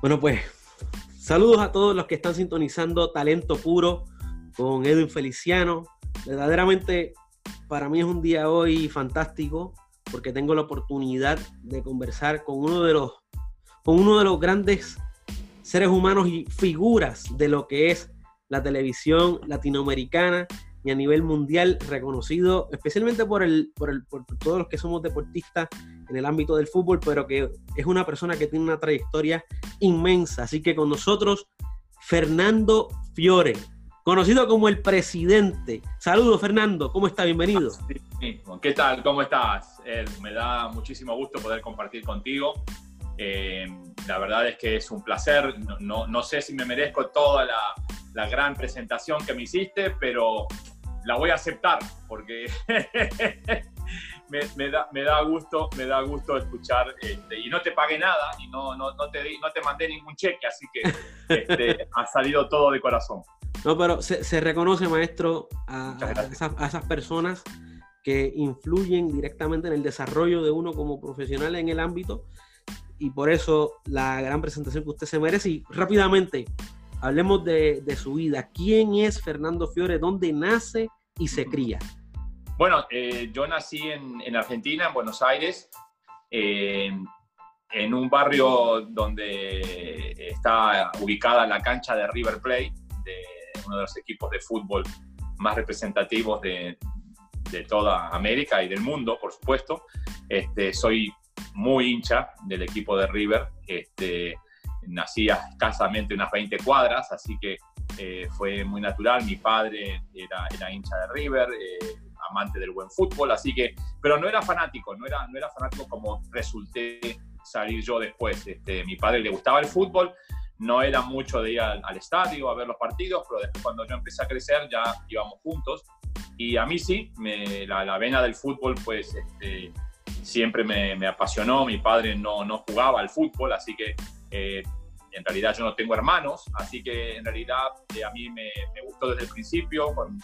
Bueno, pues saludos a todos los que están sintonizando Talento Puro con Edwin Feliciano. Verdaderamente para mí es un día hoy fantástico porque tengo la oportunidad de conversar con uno de los, con uno de los grandes seres humanos y figuras de lo que es la televisión latinoamericana y a nivel mundial reconocido, especialmente por, el, por, el, por todos los que somos deportistas en el ámbito del fútbol, pero que es una persona que tiene una trayectoria inmensa. Así que con nosotros, Fernando Fiore, conocido como el presidente. Saludos, Fernando, ¿cómo está? Bienvenido. ¿Qué tal? ¿Cómo estás? me da muchísimo gusto poder compartir contigo. Eh, la verdad es que es un placer. No, no, sé si me merezco toda la, la gran presentación que me hiciste, pero la voy a aceptar porque me, da, me, da, gusto, me da gusto escuchar este, y no te pagué nada y no, no, no, te, no te mandé ningún cheque, así que este, ha salido todo de corazón. No, pero se, se reconoce, maestro, a, a, esas, personas que influyen directamente en el desarrollo de uno como profesional en el ámbito y por eso la gran presentación que usted se merece. Y rápidamente, hablemos de, de su vida. ¿Quién es Fernando Fiore? ¿Dónde nace y se cría? Bueno, eh, yo nací en, Argentina, en Buenos Aires, eh, en un barrio donde está ubicada la cancha de River Plate, de uno de los equipos de fútbol más representativos de, toda América y del mundo, por supuesto. Este, soy muy hincha del equipo de River. Este, nací a escasamente unas 20 cuadras, así que eh, fue muy natural. Mi padre era, era hincha de River amante del buen fútbol, así que, pero no era fanático, no era, no era fanático como resulté salir yo después. Este, mi padre le gustaba el fútbol, no era mucho de ir al, estadio a ver los partidos, pero después cuando yo empecé a crecer ya íbamos juntos. Y a mí sí, me, la, vena del fútbol pues este, siempre me, me, apasionó. Mi padre no, no jugaba al fútbol, así que eh, en realidad yo no tengo hermanos, así que en realidad eh, a mí me, me, gustó desde el principio. Con,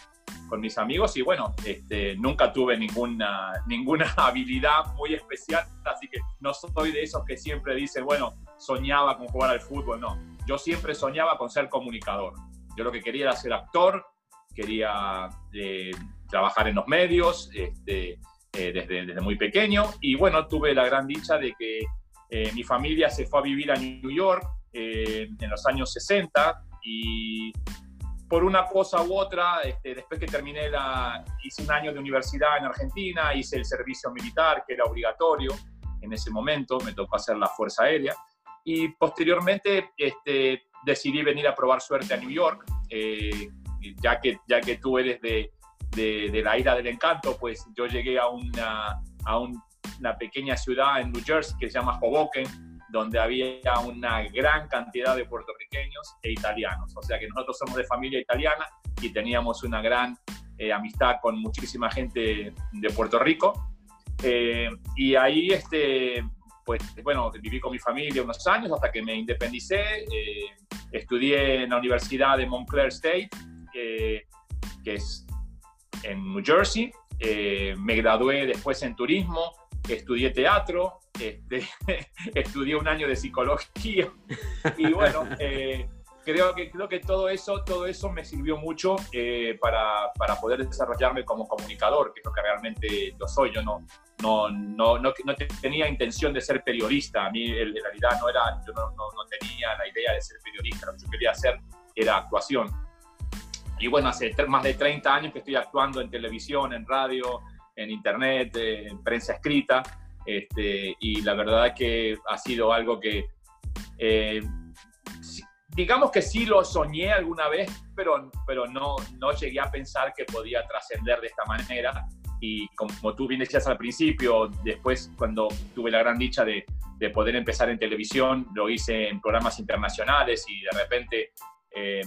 con mis amigos y bueno, este, nunca tuve ninguna, ninguna habilidad muy especial, así que no soy de esos que siempre dicen, bueno, soñaba con jugar al fútbol, no, yo siempre soñaba con ser comunicador. Yo lo que quería era ser actor, quería eh, trabajar en los medios este, eh, desde, desde, muy pequeño y bueno, tuve la gran dicha de que eh, mi familia se fue a vivir a New York en los años 60 y por una cosa u otra, este, después que terminé la, hice un año de universidad en Argentina, hice el servicio militar, que era obligatorio en ese momento, me tocó hacer la Fuerza Aérea, y posteriormente este, decidí venir a probar suerte a New York, eh, ya, que, ya que tú eres de, de, la isla del encanto, pues yo llegué a una, a una pequeña ciudad en New Jersey que se llama Hoboken, donde había una gran cantidad de puertorriqueños e italianos. O sea que nosotros somos de familia italiana y teníamos una gran eh, amistad con muchísima gente de Puerto Rico. Eh, y ahí, este, pues, bueno, viví con mi familia unos años hasta que me independicé. Eh, estudié en la Universidad de Montclair State, que es en New Jersey. me gradué después en turismo, estudié teatro, este, estudié un año de psicología y bueno, eh, creo, que, creo que todo eso, todo eso me sirvió mucho eh, para, para, poder desarrollarme como comunicador, que es lo que realmente lo soy. Yo no, no, no, no, no tenía intención de ser periodista, a mí en realidad no era, yo no, no, tenía la idea de ser periodista, lo que yo quería hacer era actuación. Y bueno, hace más de 30 años que estoy actuando en televisión, en radio, en internet, en prensa escrita. Este, y la verdad que ha sido algo que, eh, digamos que sí lo soñé alguna vez, pero, pero no, no llegué a pensar que podía trascender de esta manera. Y como tú bien decías al principio, después cuando tuve la gran dicha de, de poder empezar en televisión, lo hice en programas internacionales y de repente, eh,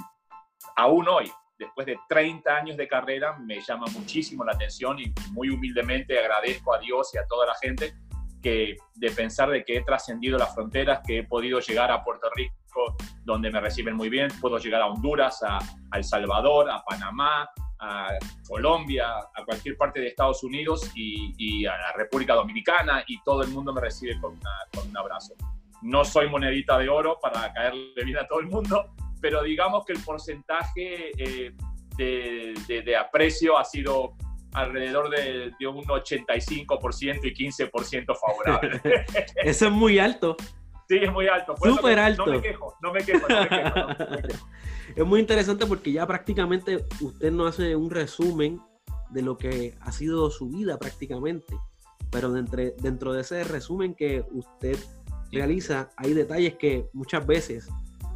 aún hoy, después de 30 años de carrera, me llama muchísimo la atención y muy humildemente agradezco a Dios y a toda la gente que de pensar de que he trascendido las fronteras, que he podido llegar a Puerto Rico, donde me reciben muy bien, puedo llegar a Honduras, a, El Salvador, a Panamá, a Colombia, a cualquier parte de Estados Unidos y, a la República Dominicana y todo el mundo me recibe con, un abrazo. No soy monedita de oro para caerle bien a todo el mundo, pero digamos que el porcentaje eh, de, aprecio ha sido alrededor de, un 85% y 15% favorable. Eso es muy alto. Sí, es muy alto. Súper alto. No me quejo, no me quejo, no me quejo. es muy interesante porque ya prácticamente usted no hace un resumen de lo que ha sido su vida prácticamente, pero dentro, dentro de ese resumen que usted realiza hay detalles que muchas veces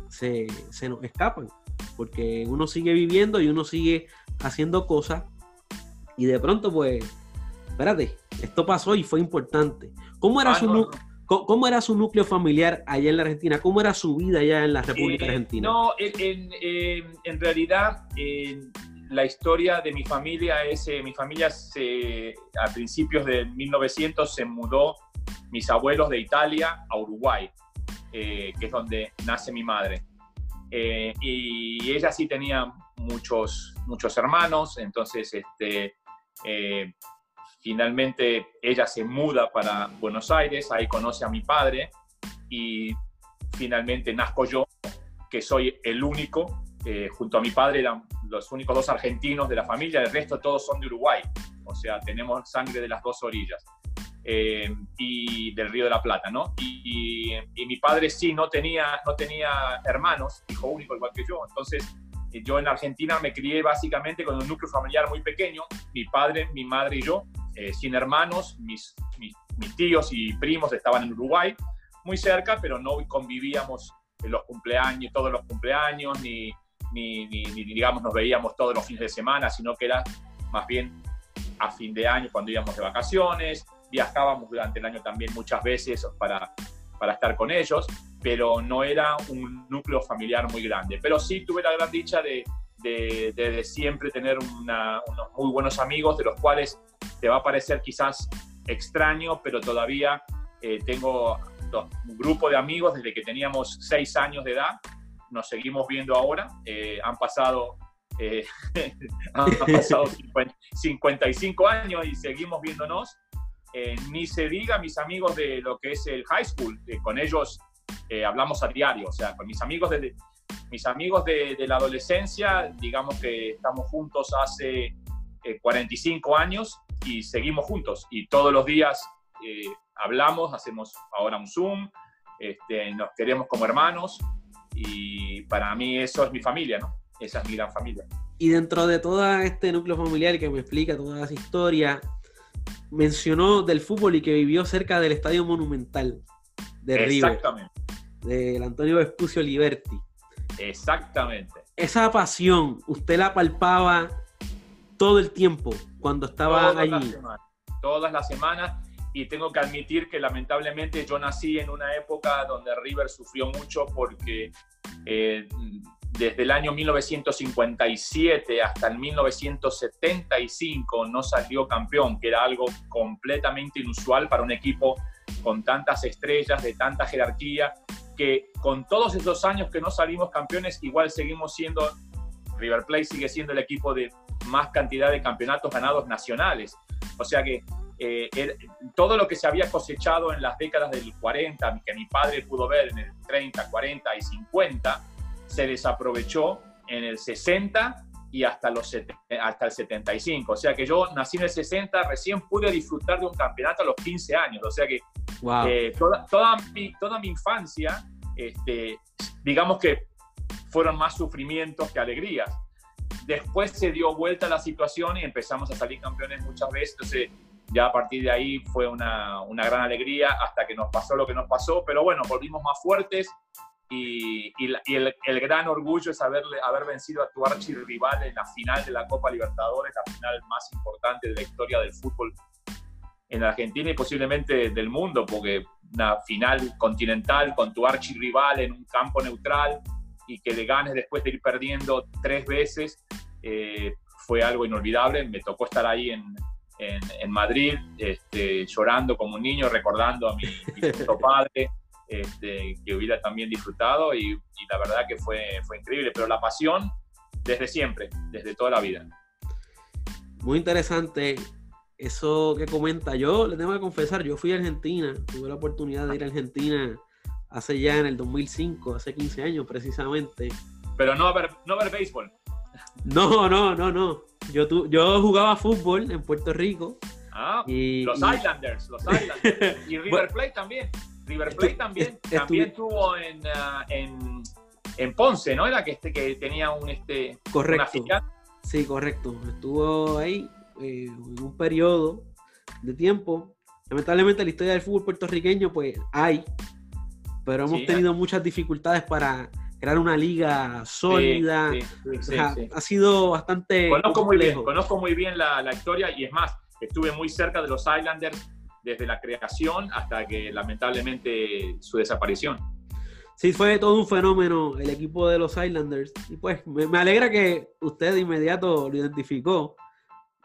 se, se nos escapan, porque uno sigue viviendo y uno sigue haciendo cosas y de pronto pues, espérate, esto pasó y fue importante. ¿Cómo era, ah, su, ¿Cómo, era su núcleo familiar allá en la Argentina? ¿Cómo era su vida allá en la República eh, Argentina? No, en, en, realidad la historia de mi familia es, eh, mi familia se, a principios de 1900 se mudó mis abuelos de Italia a Uruguay, eh, que es donde nace mi madre. y ella sí tenía muchos, muchos hermanos, entonces este, Finalmente ella se muda para Buenos Aires, ahí conoce a mi padre y finalmente nazco yo, que soy el único, eh, junto a mi padre eran los únicos dos argentinos de la familia, el resto todos son de Uruguay, o sea, tenemos sangre de las dos orillas. Eh, y del Río de la Plata, ¿no? Y, y, mi padre sí no tenía, no tenía hermanos, hijo único igual que yo, entonces eh, yo en Argentina me crié básicamente con un núcleo familiar muy pequeño, mi padre, mi madre y yo, eh, sin hermanos, mis, mis, tíos y primos estaban en Uruguay, muy cerca, pero no convivíamos en los cumpleaños, todos los cumpleaños, ni, ni, ni, digamos nos veíamos todos los fines de semana, sino que era más bien a fin de año cuando íbamos de vacaciones, viajábamos durante el año también muchas veces para, para estar con ellos, pero no era un núcleo familiar muy grande. Pero sí tuve la gran dicha de, de, de, siempre tener unos muy buenos amigos, de los cuales te va a parecer quizás extraño, pero todavía eh, tengo un grupo de amigos desde que teníamos seis años de edad, nos seguimos viendo ahora, eh, han pasado, eh, han pasado 55 años y seguimos viéndonos. Ni se diga mis amigos de lo que es el high school, con ellos hablamos a diario, o sea, con mis amigos de, mis amigos de, la adolescencia, digamos que estamos juntos hace 45 años y seguimos juntos y todos los días eh, hablamos, hacemos ahora un Zoom, este, nos queremos como hermanos y para mí eso es mi familia, ¿no? Esa es mi gran familia. Y dentro de todo este núcleo familiar que me explica toda esa historia, mencionó del fútbol y que vivió cerca del Estadio Monumental de River. Exactamente. Del Antonio Vespucio Liberti. Exactamente. Esa pasión, usted la palpaba todo el tiempo cuando estaba todas allí. todas las semanas y tengo que admitir que lamentablemente yo nací en una época donde River sufrió mucho porque eh, desde el año 1957 hasta el 1975 no salió campeón, que era algo completamente inusual para un equipo con tantas estrellas, de tanta jerarquía, que con todos esos años que no salimos campeones, igual seguimos siendo, River Plate sigue siendo el equipo de más cantidad de campeonatos ganados nacionales. O sea que eh, todo lo que se había cosechado en las décadas del 40, que mi padre pudo ver en el 30, 40 y 50, se desaprovechó en el 60 y hasta, los, hasta el 75. O sea que yo nací en el 60, recién pude disfrutar de un campeonato a los 15 años. O sea que eh, toda, toda, mi, toda mi infancia, este, digamos que fueron más sufrimientos que alegrías. Después se dio vuelta la situación y empezamos a salir campeones muchas veces. Entonces, ya a partir de ahí fue una, una gran alegría hasta que nos pasó lo que nos pasó. Pero bueno, volvimos más fuertes y, y, el, el, gran orgullo es haberle, haber vencido a tu archirrival en la final de la Copa Libertadores, la final más importante de la historia del fútbol en Argentina y posiblemente del mundo, porque una final continental con tu archirrival en un campo neutral y que le ganes después de ir perdiendo tres veces, eh, fue algo inolvidable. Me tocó estar ahí en, en, Madrid, este, llorando como un niño, recordando a mi, mi padre, este, que hubiera también disfrutado y, y, la verdad que fue, fue increíble. Pero la pasión desde siempre, desde toda la vida. muy interesante eso que comenta. Yo le tengo que confesar, yo fui a Argentina, tuve la oportunidad de ir a Argentina hace ya en el 2005, hace 15 años precisamente. Pero no a ver, no a ver béisbol. No, no, no, no. Yo, tu, yo jugaba fútbol en Puerto Rico. Ah, y, los Islanders, los Islanders. y River Plate también. River Plate también, también estuvo en, uh, en, en, Ponce, ¿no? Era que, este, que tenía un... Este, correcto. sí, correcto. Estuvo ahí eh, en un periodo de tiempo. Lamentablemente la historia del fútbol puertorriqueño, pues hay, pero hemos tenido muchas dificultades para crear una liga sólida. ha sido bastante. Conozco muy bien, conozco muy bien la, la, historia y es más, estuve muy cerca de los Islanders desde la creación hasta que lamentablemente su desaparición. Sí, fue todo un fenómeno el equipo de los Islanders. Y pues me, me alegra que usted de inmediato lo identificó.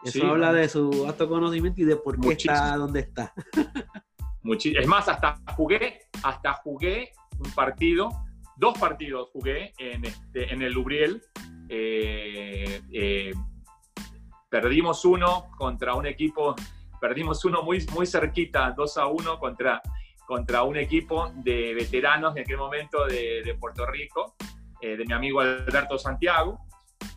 Eso habla de su alto conocimiento y de por qué está donde está. es más, hasta jugué, hasta jugué un partido, dos partidos jugué en, este, en el Lubriel. Eh, eh, perdimos uno contra un equipo, perdimos uno muy, muy cerquita, 2 a 1 contra, contra un equipo de veteranos en aquel momento de, Puerto Rico, eh, de mi amigo Alberto Santiago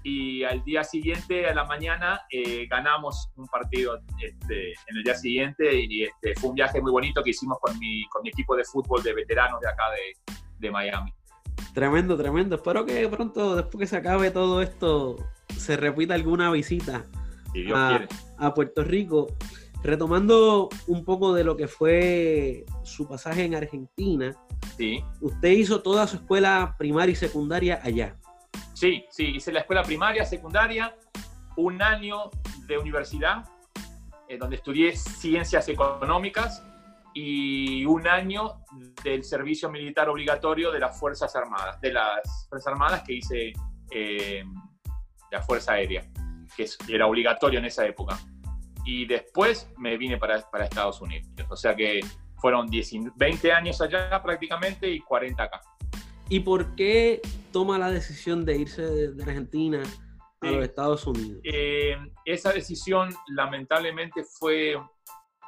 y al día siguiente, a la mañana, eh, ganamos un partido este, en el día siguiente y este, fue un viaje muy bonito que hicimos con mi, con mi equipo de fútbol de veteranos de acá de, de Miami. Tremendo, tremendo. Espero que pronto, después que se acabe todo esto, se repita alguna visita a, a, Puerto Rico. Retomando un poco de lo que fue su pasaje en Argentina, sí. usted hizo toda su escuela primaria y secundaria allá. Sí, sí, hice la escuela primaria, secundaria, un año de universidad, eh, donde estudié ciencias económicas y un año del servicio militar obligatorio de las Fuerzas Armadas, de las Fuerzas Armadas que hice eh, la Fuerza Aérea, que era obligatorio en esa época. Y después me vine para, para Estados Unidos. O sea que fueron 20 años allá prácticamente y 40 acá. ¿Y por qué toma la decisión de irse de, Argentina a los Estados Unidos? Eh, esa decisión lamentablemente fue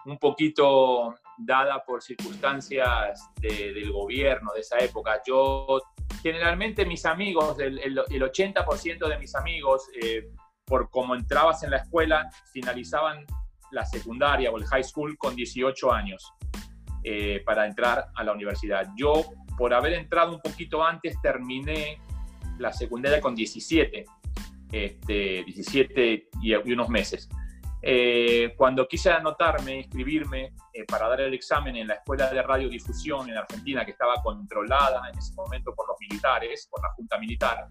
un poquito dada por circunstancias del gobierno de esa época. Yo, generalmente mis amigos, el, 80% de mis amigos, eh, por cómo entrabas en la escuela, finalizaban la secundaria o el high school con 18 años eh, para entrar a la universidad. Yo por haber entrado un poquito antes, terminé la secundaria con 17, este, 17 y, unos meses. Eh, cuando quise anotarme, inscribirme eh, para dar el examen en la Escuela de Radiodifusión en Argentina, que estaba controlada en ese momento por los militares, por la Junta Militar,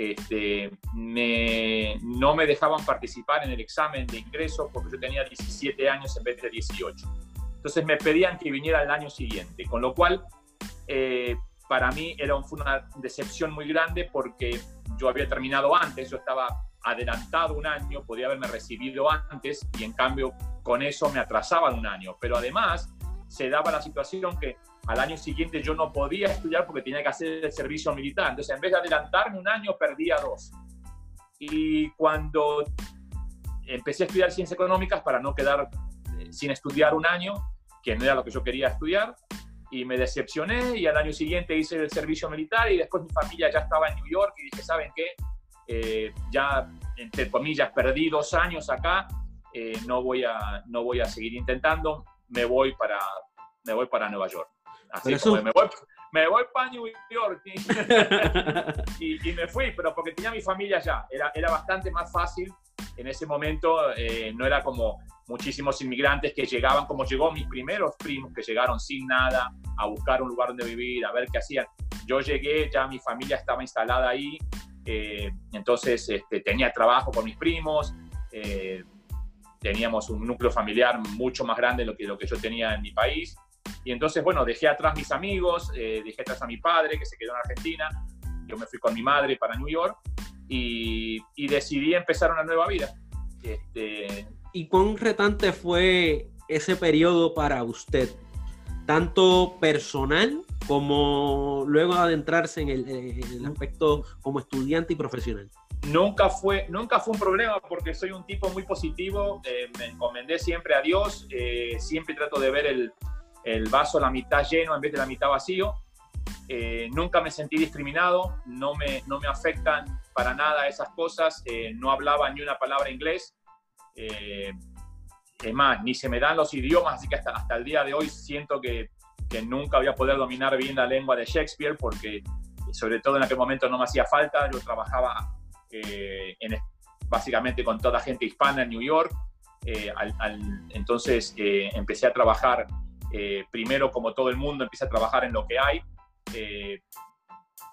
este, no me dejaban participar en el examen de ingreso porque yo tenía 17 años en vez de 18. Entonces me pedían que viniera el año siguiente, con lo cual eh, para mí era fue una decepción muy grande porque yo había terminado antes, yo estaba adelantado un año, podía haberme recibido antes y en cambio con eso me atrasaban un año. Pero además se daba la situación que al año siguiente yo no podía estudiar porque tenía que hacer el servicio militar. Entonces en vez de adelantarme un año, perdía dos. Y cuando empecé a estudiar ciencias económicas para no quedar eh, sin estudiar un año, que no era lo que yo quería estudiar, y me decepcioné y al año siguiente hice el servicio militar y después mi familia ya estaba en New York y dije, ¿saben qué? Eh, ya, entre comillas, perdí dos años acá, eh, no, voy a, no voy a seguir intentando, me voy para, me voy para Nueva York. Así como me voy, me voy para New York y, y, me fui, pero porque tenía mi familia allá, era, era bastante más fácil en ese momento, eh, no era como muchísimos inmigrantes que llegaban, como llegó mis primeros primos, que llegaron sin nada a buscar un lugar donde vivir, a ver qué hacían. Yo llegué, ya mi familia estaba instalada ahí, eh, entonces este, tenía trabajo con mis primos, eh, teníamos un núcleo familiar mucho más grande de lo que, lo que yo tenía en mi país. Y entonces, bueno, dejé atrás mis amigos, eh, dejé atrás a mi padre, que se quedó en Argentina, yo me fui con mi madre para New York y, y decidí empezar una nueva vida. Este, ¿Y cuán retante fue ese periodo para usted? Tanto personal como luego adentrarse en el, aspecto como estudiante y profesional? Nunca fue, nunca fue un problema porque soy un tipo muy positivo, eh, me encomendé siempre a Dios, eh, siempre trato de ver el, el, vaso la mitad lleno en vez de la mitad vacío. Eh, nunca me sentí discriminado, no me, no me afectan para nada esas cosas, no hablaba ni una palabra inglés. es más, ni se me dan los idiomas, así que hasta, hasta el día de hoy siento que que nunca voy a poder dominar bien la lengua de Shakespeare porque sobre todo en aquel momento no me hacía falta, yo trabajaba eh, en, básicamente con toda gente hispana en New York, eh, entonces eh, empecé a trabajar primero como todo el mundo, empecé a trabajar en lo que hay,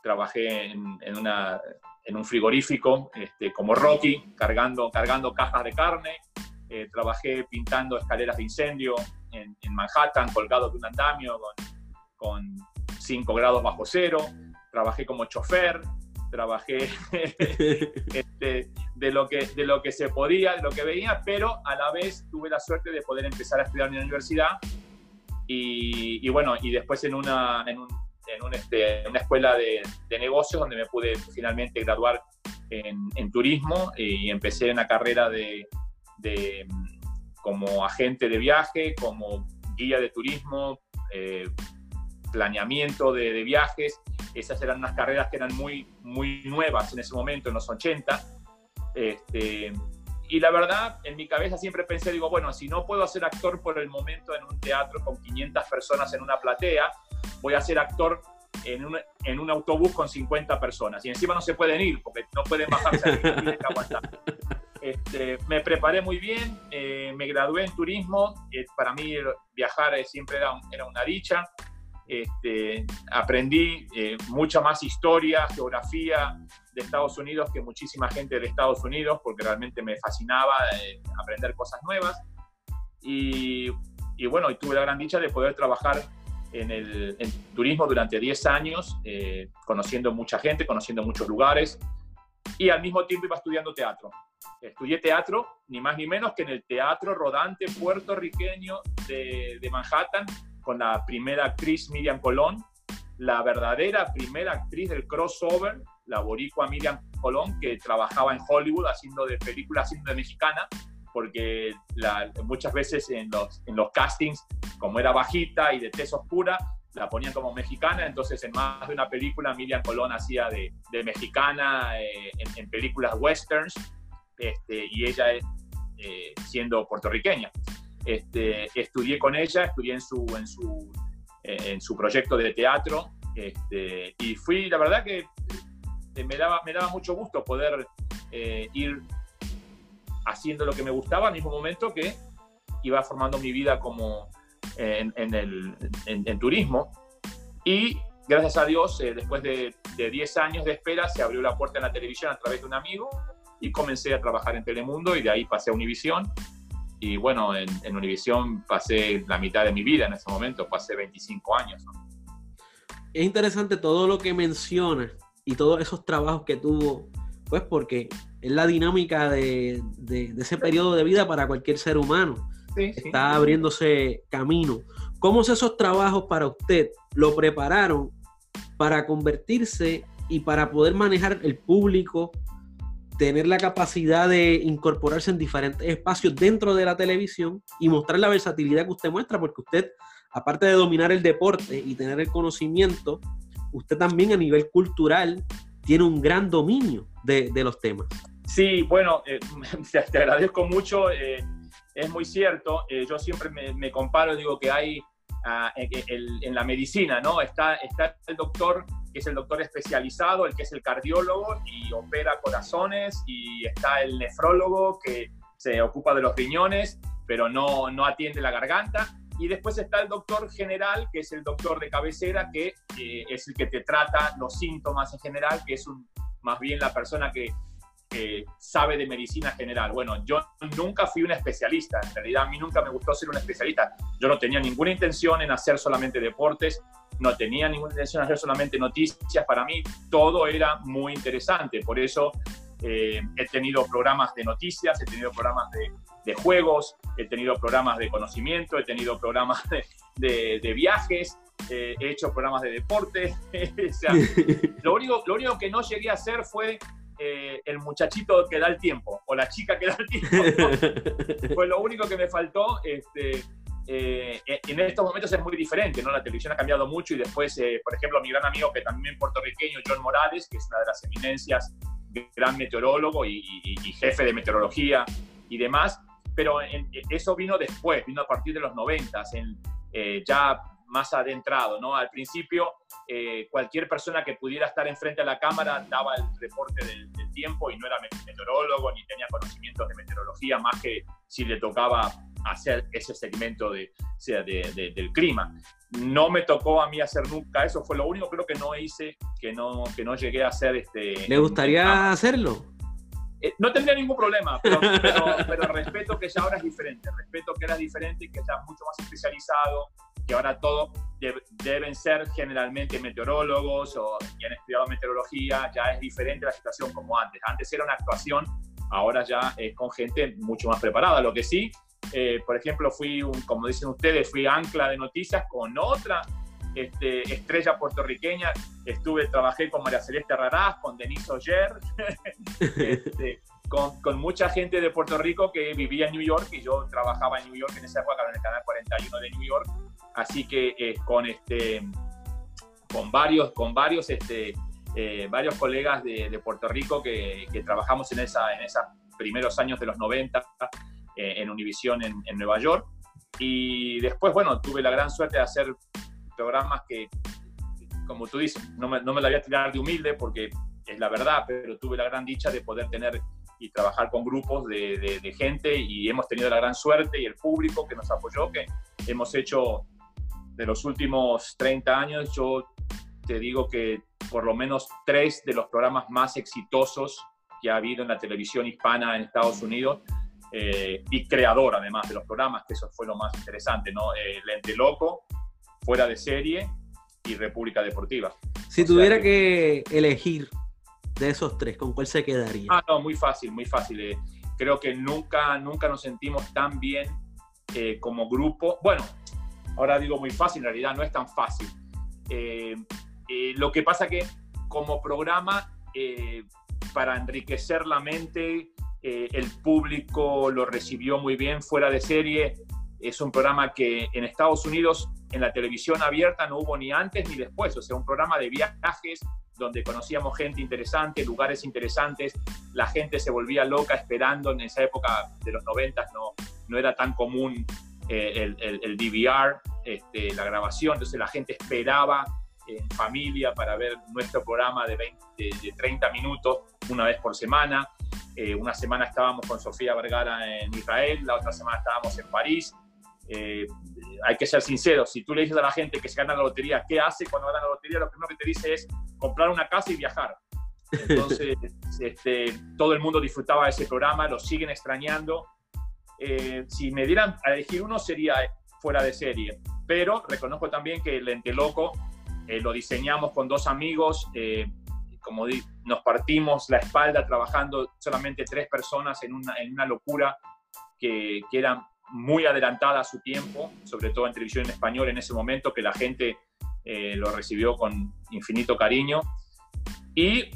trabajé en, una, en, un frigorífico este, como Rocky, cargando, cargando cajas de carne, trabajé pintando escaleras de incendio, en, Manhattan, colgado de un andamio con, 5 grados bajo cero. Trabajé como chofer, trabajé este, de, lo que, de lo que se podía, de lo que veía, pero a la vez tuve la suerte de poder empezar a estudiar en la universidad y, bueno, y después en una, en, este, una escuela de, negocios donde me pude finalmente graduar en, turismo y empecé una carrera de, como agente de viaje, como guía de turismo, eh, planeamiento de, viajes. Esas eran unas carreras que eran muy, muy nuevas en ese momento, en los 80. Este, y la verdad, en mi cabeza siempre pensé, digo, bueno, si no puedo ser actor por el momento en un teatro con 500 personas en una platea, voy a ser actor en un, en un autobús con 50 personas. Y encima no se pueden ir, porque no pueden bajarse, tienen que. Este, me preparé muy bien, eh, me gradué en turismo, eh, para mí viajar siempre era, era una dicha. Este, aprendí eh, mucha más historia, geografía de Estados Unidos que muchísima gente de Estados Unidos, porque realmente me fascinaba aprender cosas nuevas. Y, bueno, tuve la gran dicha de poder trabajar en el turismo durante 10 años, conociendo mucha gente, conociendo muchos lugares, y al mismo tiempo iba estudiando teatro. Estudié teatro, ni más ni menos que en el Teatro Rodante puertorriqueño de, de Manhattan, con la primera actriz Miriam Colón, la verdadera primera actriz del crossover, la boricua Miriam Colón, que trabajaba en Hollywood haciendo de películas haciendo de mexicana, porque muchas veces en los, en los castings, como era bajita y de tez oscura, la ponían como mexicana, entonces en más de una película Miriam Colón hacía de, de mexicana eh, en, películas westerns este, y ella eh, siendo puertorriqueña. Este, estudié con ella, estudié en su, en su, eh, en su proyecto de teatro este, y fui, la verdad que me daba, me daba mucho gusto poder ir haciendo lo que me gustaba al mismo momento que iba formando mi vida como, en, el, en, turismo. Y gracias a Dios, eh, después de, 10 años de espera, se abrió la puerta en la televisión a través de un amigo y comencé a trabajar en Telemundo y de ahí pasé a Univisión. Y bueno, en, en Univisión pasé la mitad de mi vida en ese momento, pasé 25 años. Es interesante todo lo que menciona y todos esos trabajos que tuvo, pues porque es la dinámica de, de, de ese periodo de vida para cualquier ser humano está abriéndose camino. ¿Cómo esos trabajos para usted lo prepararon para convertirse y para poder manejar el público, tener la capacidad de incorporarse en diferentes espacios dentro de la televisión y mostrar la versatilidad que usted muestra? Porque usted, aparte de dominar el deporte y tener el conocimiento, usted también a nivel cultural tiene un gran dominio de, los temas. Sí, bueno, eh, te, agradezco mucho. Eh, es muy cierto. Eh, yo siempre me, comparo, digo que hay ah, en la medicina, ¿no? Está, está el doctor es el doctor especializado, el que es el cardiólogo y opera corazones, y está el nefrólogo que se ocupa de los riñones, pero no, no atiende la garganta. Y después está el doctor general, que es el doctor de cabecera, que eh, es el que te trata los síntomas en general, que es más bien la persona que sabe de medicina general. Bueno, yo nunca fui un especialista, en realidad a mí nunca me gustó ser un especialista. Yo no tenía ninguna intención en hacer solamente deportes, no tenía ninguna intención en hacer solamente noticias. Para mí todo era muy interesante, por eso eh, he tenido programas de noticias, he tenido programas de, juegos, he tenido programas de conocimiento, he tenido programas de, viajes, eh, he hecho programas de deporte. lo, único, lo único que no llegué a hacer fue eh, el muchachito que da el tiempo o la chica que da el tiempo. fue lo único que me faltó. Este, eh, en estos momentos es muy diferente, ¿no? La televisión ha cambiado mucho y después, por ejemplo, mi gran amigo que también puertorriqueño, John Morales, que es una de las eminencias, gran meteorólogo y, jefe de meteorología y demás, pero eso vino después, vino a partir de los 90, en, ya más adentrado, ¿no? Al principio, eh, cualquier persona que pudiera estar enfrente a la cámara daba el reporte del, tiempo y no era meteorólogo ni tenía conocimientos de meteorología, más que si le tocaba hacer ese segmento de, sea, del clima. No me tocó a mí hacer nunca eso, fue lo único creo que no hice, que no, que no llegué a hacer. Este, ¿Le gustaría hacerlo? Eh, no tendría ningún problema, pero, pero, respeto que ya ahora es diferente, respeto que era diferente y que ya mucho más especializado, que ahora todos deben ser generalmente meteorólogos o que han estudiado meteorología, ya es diferente la situación como antes. Antes era una actuación, ahora ya es con gente mucho más preparada. Lo que sí, eh, por ejemplo, fui, un, como dicen ustedes, fui ancla de noticias con otra este, estrella puertorriqueña. Estuve, trabajé con María Celeste Raraz, con Denise Oyer, este, con, con, mucha gente de Puerto Rico que vivía en New York y yo trabajaba en New York en esa época en el canal 41 de New York así que eh, con, este, con varios, con varios, este, eh, varios colegas de, Puerto Rico que, trabajamos en, esa, en esos primeros años de los 90 eh, en Univision en, en, Nueva York. Y después, bueno, tuve la gran suerte de hacer programas que, como tú dices, no me, no me la voy a tirar de humilde porque es la verdad, pero tuve la gran dicha de poder tener y trabajar con grupos de, de, de, gente y hemos tenido la gran suerte y el público que nos apoyó, que hemos hecho de los últimos 30 años, yo te digo que por lo menos tres de los programas más exitosos que ha habido en la televisión hispana en Estados Unidos eh, y creador además de los programas, que eso fue lo más interesante, ¿no? Eh, Lente Loco, Fuera de Serie y República Deportiva. Si tuviera que... elegir de esos tres, ¿con cuál se quedaría? Ah, no, muy fácil, muy fácil. Eh. creo que nunca, nunca nos sentimos tan bien como grupo. Bueno, Ahora digo muy fácil, en realidad no es tan fácil. Eh, eh, lo que pasa que como programa, eh, para enriquecer la mente, el público lo recibió muy bien fuera de serie. Es un programa que en Estados Unidos, en la televisión abierta, no hubo ni antes ni después. O sea, un programa de viajes donde conocíamos gente interesante, lugares interesantes. La gente se volvía loca esperando. En esa época de los 90 no, era tan común eh, el, DVR, este, la grabación, entonces la gente esperaba en familia para ver nuestro programa de, 20, de, 30 minutos una vez por semana. Eh, una semana estábamos con Sofía Vergara en Israel, la otra semana estábamos en París. Eh, hay que ser sinceros, si tú le dices a la gente que se gana la lotería, ¿qué hace cuando gana la lotería? Lo primero que te dice es comprar una casa y viajar. Entonces, este, todo el mundo disfrutaba de ese programa, lo siguen extrañando eh, si me dieran a elegir uno sería fuera de serie, pero reconozco también que el Lente Loco eh, lo diseñamos con dos amigos, eh, como nos partimos la espalda trabajando solamente tres personas en una, en una locura que, que era muy adelantada a su tiempo, sobre todo en televisión en español en ese momento, que la gente lo recibió con infinito cariño. Y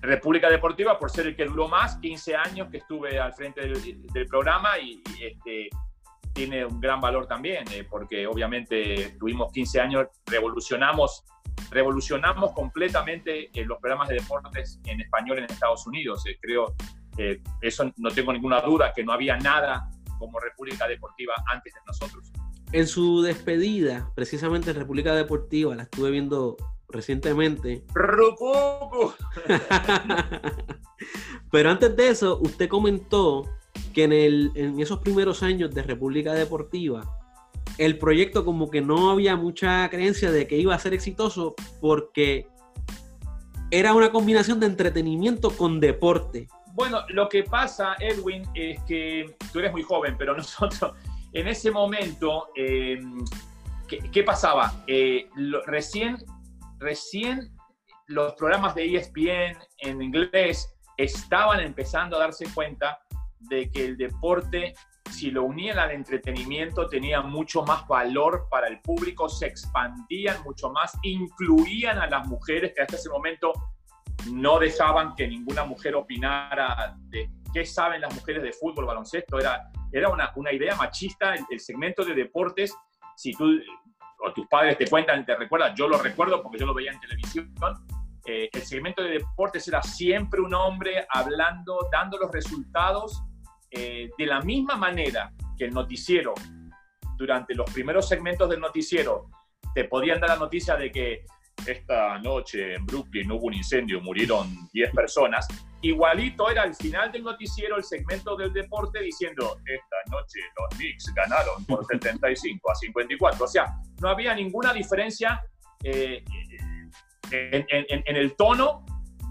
República Deportiva por ser el que duró más, 15 años que estuve al frente del, programa y, este, tiene un gran valor también, eh, porque obviamente tuvimos 15 años, revolucionamos, revolucionamos completamente eh, los programas de deportes en español en Estados Unidos. Eh, creo, eso no tengo ninguna duda, que no había nada como República Deportiva antes de nosotros. En su despedida, precisamente en República Deportiva, la estuve viendo recientemente. Pero antes de eso, usted comentó que en, el, en esos primeros años de República Deportiva, el proyecto como que no había mucha creencia de que iba a ser exitoso porque era una combinación de entretenimiento con deporte. Bueno, lo que pasa, Edwin, es que tú eres muy joven, pero nosotros en ese momento, eh, ¿qué, pasaba? Eh, recién recién los programas de ESPN en inglés estaban empezando a darse cuenta de que el deporte si lo unían al entretenimiento, tenía mucho más valor para el público, se expandían mucho más, incluían a las mujeres que hasta ese momento no dejaban que ninguna mujer opinara de qué saben las mujeres de fútbol, baloncesto. Era, era una, una idea machista. El, segmento de deportes, si tú o tus padres te cuentan, te recuerdan, yo lo recuerdo porque yo lo veía en televisión, eh, el segmento de deportes era siempre un hombre hablando, dando los resultados eh, de la misma manera que el noticiero, durante los primeros segmentos del noticiero, te podían dar la noticia de que esta noche en Brooklyn hubo un incendio, murieron 10 personas. Igualito era al final del noticiero el segmento del deporte diciendo, esta noche los Knicks ganaron por 75 a 54. O sea, no había ninguna diferencia eh, en, el tono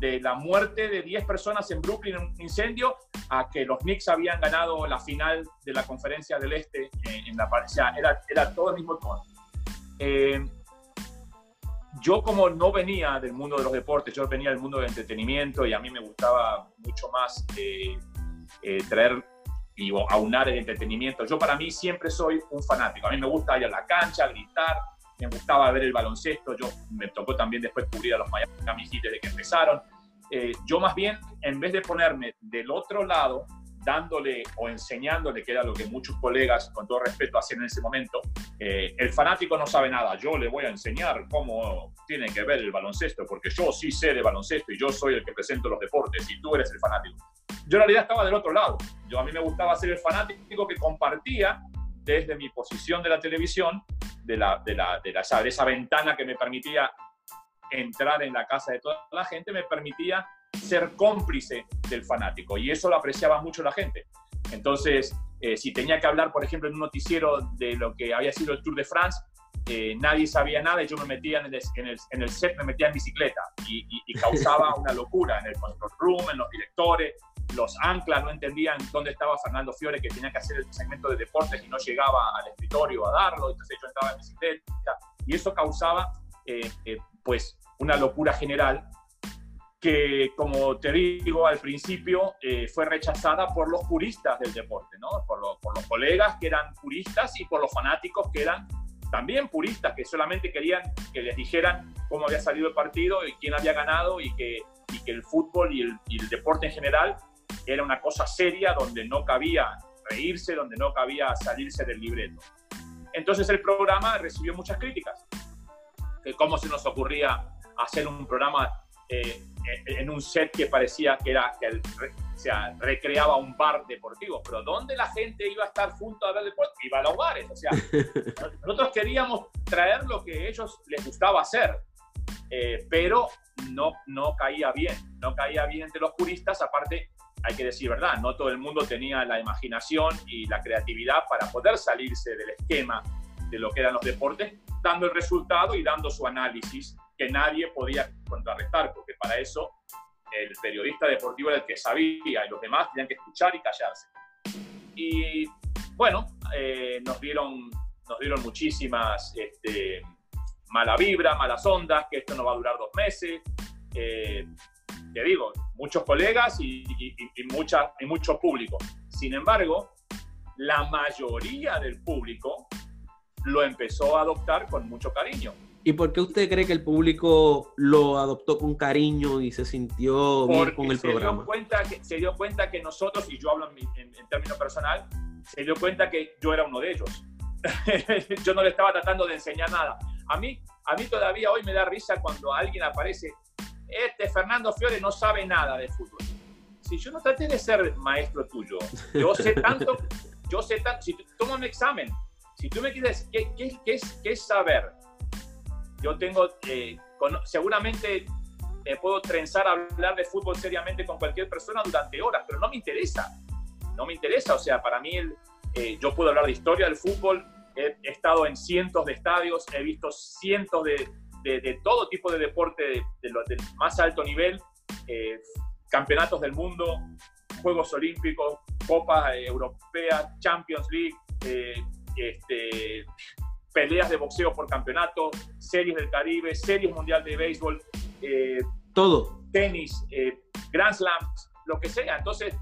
de la muerte de 10 personas en Brooklyn en un incendio a que los Knicks habían ganado la final de la conferencia del Este eh, en la o sea, era, era todo el mismo tono. Eh, yo como no venía del mundo de los deportes, yo venía del mundo del entretenimiento y a mí me gustaba mucho más eh, eh, traer y aunar el entretenimiento. Yo para mí siempre soy un fanático. A mí me gusta ir a la cancha, gritar, me gustaba ver el baloncesto. Yo me tocó también después cubrir a los Miami Heat desde que empezaron. Eh, yo más bien, en vez de ponerme del otro lado, dándole o enseñándole, que era lo que muchos colegas, con todo respeto, hacían en ese momento, eh, el fanático no sabe nada, yo le voy a enseñar cómo tiene que ver el baloncesto, porque yo sí sé de baloncesto y yo soy el que presento los deportes y tú eres el fanático. Yo en realidad estaba del otro lado, yo a mí me gustaba ser el fanático que compartía desde mi posición de la televisión, de, la, de, la, de, la, esa ventana que me permitía entrar en la casa de toda la gente, me permitía ser cómplice del fanático y eso lo apreciaba mucho la gente. Entonces, eh, si tenía que hablar, por ejemplo, en un noticiero de lo que había sido el Tour de France, eh, nadie sabía nada y yo me metía en el, en el, set, me metía en bicicleta y, causaba una locura en el control room, en los directores, los anclas no entendían dónde estaba Fernando Fiore que tenía que hacer el segmento de deportes y no llegaba al escritorio a darlo, entonces yo entraba en bicicleta y eso causaba eh, pues una locura general que, como te digo al principio, eh, fue rechazada por los puristas del deporte, ¿no? Por, por, los colegas que eran puristas y por los fanáticos que eran también puristas, que solamente querían que les dijeran cómo había salido el partido y quién había ganado y que, y que el fútbol y el, y el deporte en general era una cosa seria donde no cabía reírse, donde no cabía salirse del libreto. Entonces el programa recibió muchas críticas. Que cómo se nos ocurría hacer un programa eh, en un set que parecía que era que o sea, recreaba un bar deportivo, pero ¿dónde la gente iba a estar junto a ver deporte? Iba a los bares, o sea, nosotros queríamos traer lo que a ellos les gustaba hacer, eh, pero no, no caía bien, no caía bien entre los puristas, aparte hay que decir verdad, no todo el mundo tenía la imaginación y la creatividad para poder salirse del esquema de lo que eran los deportes, dando el resultado y dando su análisis que nadie podía contrarrestar, porque para eso el periodista deportivo era el que sabía y los demás tenían que escuchar y callarse. Y bueno, eh, nos, dieron, nos dieron muchísimas este, mala vibra, malas ondas, que esto no va a durar dos meses. Eh, te digo, muchos colegas y, y, y, mucho público. Sin embargo, la mayoría del público lo empezó a adoptar con mucho cariño. ¿Y por qué usted cree que el público lo adoptó con cariño y se sintió bien con el programa? Dio cuenta que, se dio cuenta que nosotros, y yo hablo en, en, términos personal, se dio cuenta que yo era uno de ellos. yo no le estaba tratando de enseñar nada. A mí, a mí todavía hoy me da risa cuando alguien aparece, este Fernando Fiore no sabe nada de fútbol. Si yo no traté de ser maestro tuyo, yo sé tanto, yo sé tanto, si toma un examen, si tú me quieres, ¿qué, qué, qué, es, qué es saber? Yo tengo, eh, seguramente me puedo trenzar a hablar de fútbol seriamente con cualquier persona durante horas, pero no me interesa, no me interesa, o sea, para mí eh, yo puedo hablar de historia del fútbol, he, estado en cientos de estadios, he visto cientos de, de, todo tipo de deporte de, del más alto nivel, eh, campeonatos del mundo, Juegos Olímpicos, Copa Europea, Champions League, este, peleas de boxeo por campeonato, series del Caribe, series mundial de béisbol, eh, todo. Tenis, eh, Grand Slams, lo que sea. Entonces,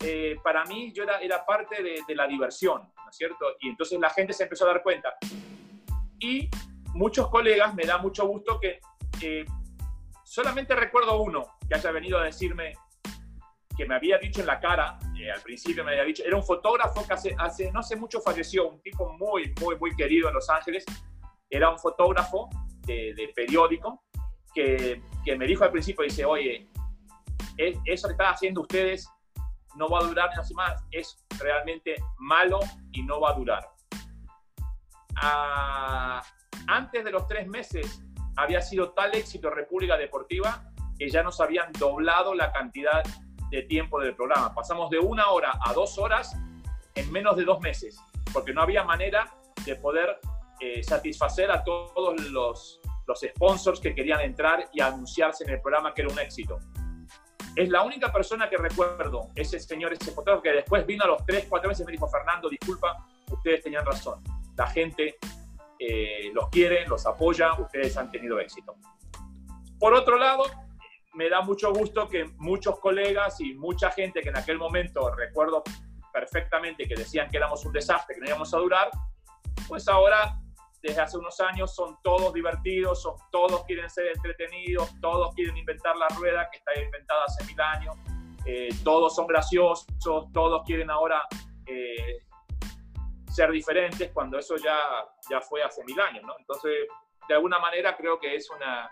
eh, para mí yo era, era parte de, de, la diversión, ¿no es cierto? Y entonces la gente se empezó a dar cuenta. Y muchos colegas, me da mucho gusto que eh, solamente recuerdo uno que haya venido a decirme, que me había dicho en la cara, eh, al principio me había dicho, era un fotógrafo que hace, hace, no hace mucho falleció, un tipo muy, muy, muy querido en Los Ángeles, era un fotógrafo de, de periódico, que, que, me dijo al principio, dice, oye, eso que están haciendo ustedes no va a durar ni más, es realmente malo y no va a durar. Ah, antes de los tres meses había sido tal éxito República Deportiva que ya nos habían doblado la cantidad de tiempo del programa. Pasamos de una hora a dos horas en menos de dos meses, porque no había manera de poder eh, satisfacer a todos los, los sponsors que querían entrar y anunciarse en el programa que era un éxito. Es la única persona que recuerdo, ese señor, ese fotógrafo, que después vino a los tres, cuatro meses y me dijo, Fernando, disculpa, ustedes tenían razón. La gente eh, los quiere, los apoya, ustedes han tenido éxito. Por otro lado, me da mucho gusto que muchos colegas y mucha gente que en aquel momento recuerdo perfectamente que decían que éramos un desastre, que no íbamos a durar, pues ahora desde hace unos años son todos divertidos, son, todos quieren ser entretenidos, todos quieren inventar la rueda que está inventada hace mil años, eh, todos son graciosos, todos quieren ahora eh, ser diferentes cuando eso ya, ya fue hace mil años, ¿no? Entonces, de alguna manera creo que es una,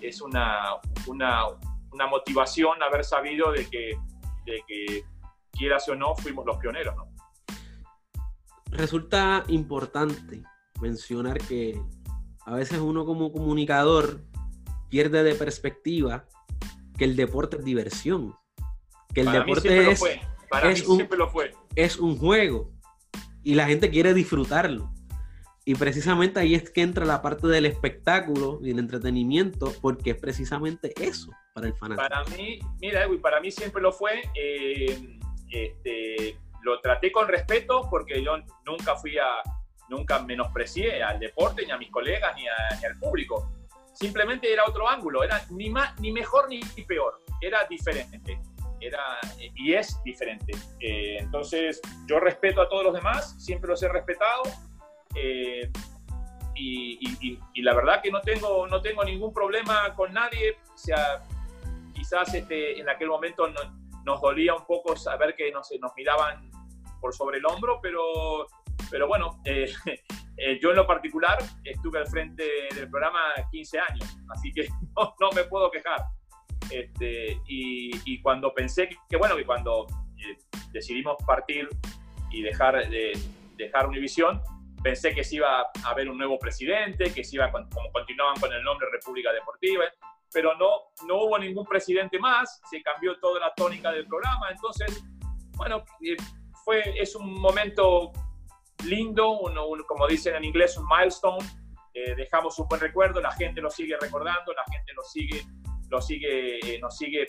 es una, una, una motivación haber sabido de que, de que, quieras o no, fuimos los pioneros, ¿no? Resulta importante mencionar que a veces uno como comunicador pierde de perspectiva que el deporte es diversión, que el Para deporte es, Para es, mí un, lo fue. es un juego y la gente quiere disfrutarlo. Y precisamente ahí es que entra la parte del espectáculo y el entretenimiento, porque es precisamente eso para el fanático. Para mí, mira, Edwin, para mí siempre lo fue. Eh, este, lo traté con respeto porque yo nunca fui a, nunca menosprecié al deporte, ni a mis colegas, ni, al público. Simplemente era otro ángulo, era ni, más, ni mejor ni peor, era diferente era, y es diferente. Eh, entonces, yo respeto a todos los demás, siempre los he respetado. Eh, y, y, y, la verdad que no tengo, no tengo ningún problema con nadie. O sea, quizás este, en aquel momento no, nos dolía un poco saber que nos, nos miraban por sobre el hombro, pero, pero bueno, eh, yo en lo particular estuve al frente del programa 15 años, así que no, no me puedo quejar. Este, y, y, cuando pensé que, que bueno, que cuando eh, decidimos partir y dejar, de, dejar Univisión, pensé que se iba a haber un nuevo presidente, que se iba, como continuaban con el nombre República Deportiva, pero no, no hubo ningún presidente más, se cambió toda la tónica del programa, entonces, bueno, eh, fue, es un momento lindo, un, un, como dicen en inglés, un milestone, eh, dejamos un buen recuerdo, la gente lo sigue recordando, la gente lo sigue lo sigue, nos sigue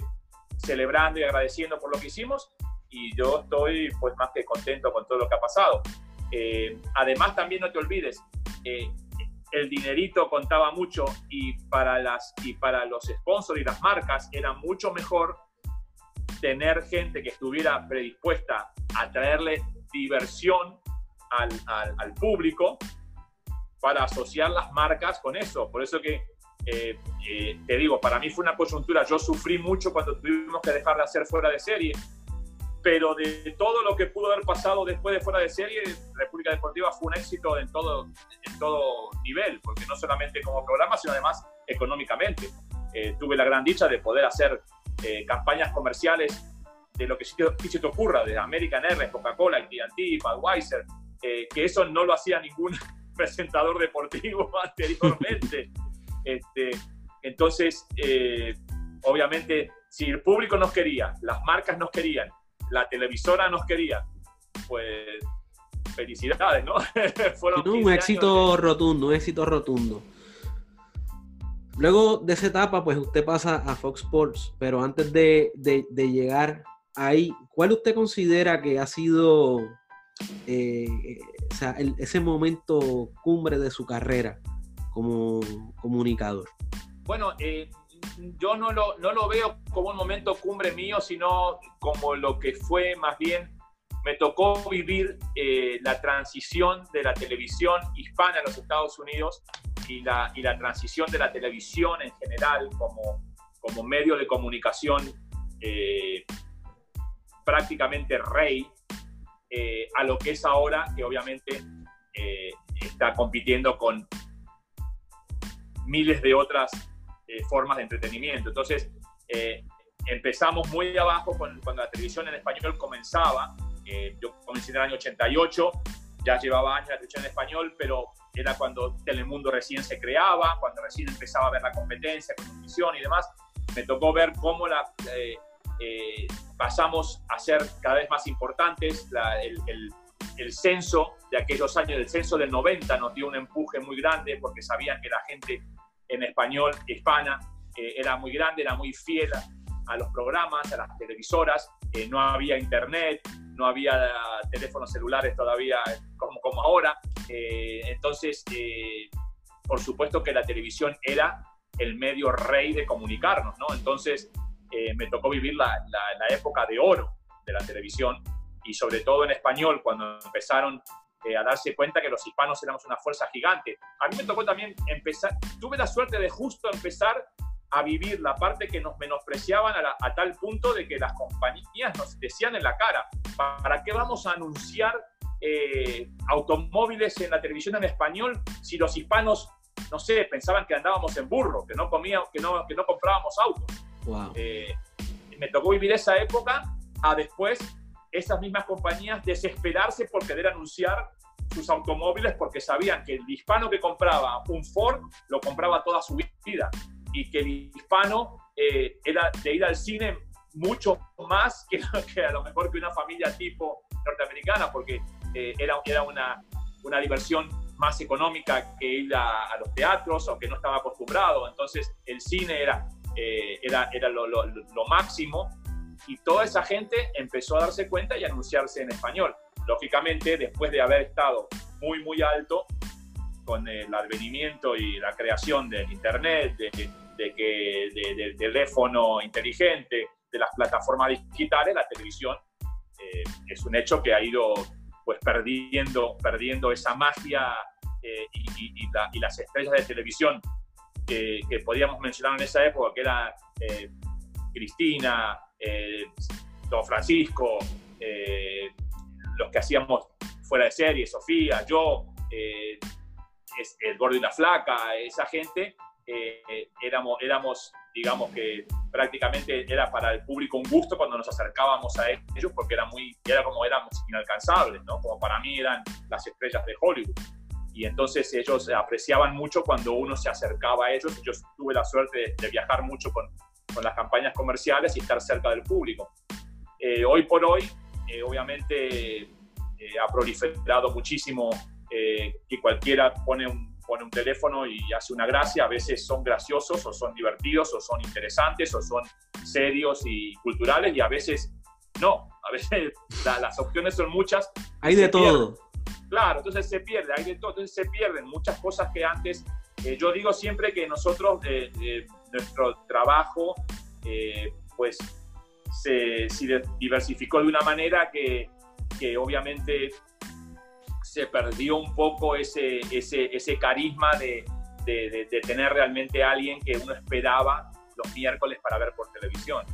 celebrando y agradeciendo por lo que hicimos y yo estoy pues más que contento con todo lo que ha pasado. Eh, además también no te olvides, eh, el dinerito contaba mucho y para, las, y para los sponsors y las marcas era mucho mejor tener gente que estuviera predispuesta a traerle diversión al, al, al público para asociar las marcas con eso. Por eso que eh, eh, te digo, para mí fue una coyuntura, yo sufrí mucho cuando tuvimos que dejar de hacer fuera de serie, pero de todo lo que pudo haber pasado después de fuera de serie, República Deportiva fue un éxito en todo, en todo nivel, porque no solamente como programa, sino además económicamente. Eh, tuve la gran dicha de poder hacer eh, campañas comerciales de lo que se te ocurra, de American Airlines, Coca-Cola, AT&T, Budweiser, que eso no lo hacía ningún presentador deportivo anteriormente. Este, entonces, eh, obviamente, si el público nos quería, las marcas nos querían, la televisora nos quería, pues felicidades, ¿no? Fueron un éxito de... rotundo, un éxito rotundo. Luego de esa etapa, pues usted pasa a Fox Sports, pero antes de, de, de llegar ahí, ¿cuál usted considera que ha sido eh, o sea, el, ese momento cumbre de su carrera? como comunicador? Bueno, eh, yo no lo, no lo veo como un momento cumbre mío, sino como lo que fue más bien, me tocó vivir eh, la transición de la televisión hispana en los Estados Unidos y la, y la transición de la televisión en general como, como medio de comunicación eh, prácticamente rey eh, a lo que es ahora, que obviamente está compitiendo con miles de otras eh, formas de entretenimiento. Entonces, eh, empezamos muy abajo cuando la televisión en español comenzaba. Eh, yo comencé en el año 88, ya llevaba años la televisión en español, pero era cuando Telemundo recién se creaba, cuando recién empezaba a ver la competencia con televisión y demás. Me tocó ver cómo la, pasamos a ser cada vez más importantes. el, el, el censo de aquellos años, el censo del 90 nos dio un empuje muy grande porque sabían que la gente en español hispana eh, era muy grande, era muy fiel a, los programas, a las televisoras, eh, no había internet, no había teléfonos celulares todavía como, como ahora, eh, entonces por supuesto que la televisión era el medio rey de comunicarnos, ¿no? Entonces me tocó vivir la, la época de oro de la televisión y sobre todo en español, cuando empezaron eh, a darse cuenta que los hispanos éramos una fuerza gigante. A mí me tocó también empezar, tuve la suerte de justo empezar a vivir la parte que nos menospreciaban a, tal punto de que las compañías nos decían en la cara, ¿para qué vamos a anunciar eh, automóviles en la televisión en español si los hispanos, no sé, pensaban que andábamos en burro, que no comíamos, que no, que no comprábamos autos? Eh, me tocó vivir esa época a después esas mismas compañías desesperarse por querer anunciar sus automóviles porque sabían que el hispano que compraba un Ford lo compraba toda su vida y que el hispano eh, era de ir al cine mucho más que, que, a lo mejor que una familia tipo norteamericana porque eh, era, era una, una diversión más económica que ir a, los teatros o que no estaba acostumbrado. Entonces el cine era, eh, era, era lo, máximo y toda esa gente empezó a darse cuenta y anunciarse en español. Lógicamente, después de haber estado muy, muy alto con el advenimiento y la creación del Internet, de, que, del teléfono inteligente, de las plataformas digitales, la televisión eh, es un hecho que ha ido pues perdiendo, perdiendo esa magia eh, y, las estrellas de televisión que, podíamos mencionar en esa época, que era eh, Cristina, eh, Don Francisco, eh, los que hacíamos fuera de serie, Sofía, yo, eh, el gordo y la flaca, esa gente, éramos, éramos, digamos que prácticamente era para el público un gusto cuando nos acercábamos a ellos porque era, muy, era como éramos inalcanzables, ¿no? Como para mí eran las estrellas de Hollywood. Y entonces ellos apreciaban mucho cuando uno se acercaba a ellos. Yo tuve la suerte de viajar mucho con, con las campañas comerciales y estar cerca del público. Eh, hoy por hoy, eh, obviamente, eh, ha proliferado muchísimo que cualquiera pone un, pone un teléfono y hace una gracia. A veces son graciosos o son divertidos o son interesantes o son serios y culturales y a veces no. A veces las opciones son muchas. Hay de todo. Claro, entonces se pierde, hay de todo. Entonces se pierden muchas cosas que antes yo digo siempre que nosotros nuestro trabajo eh, pues se, diversificó de una manera que, que, obviamente se perdió un poco ese, ese, ese carisma de, de, tener realmente a alguien que uno esperaba los miércoles para ver por televisión.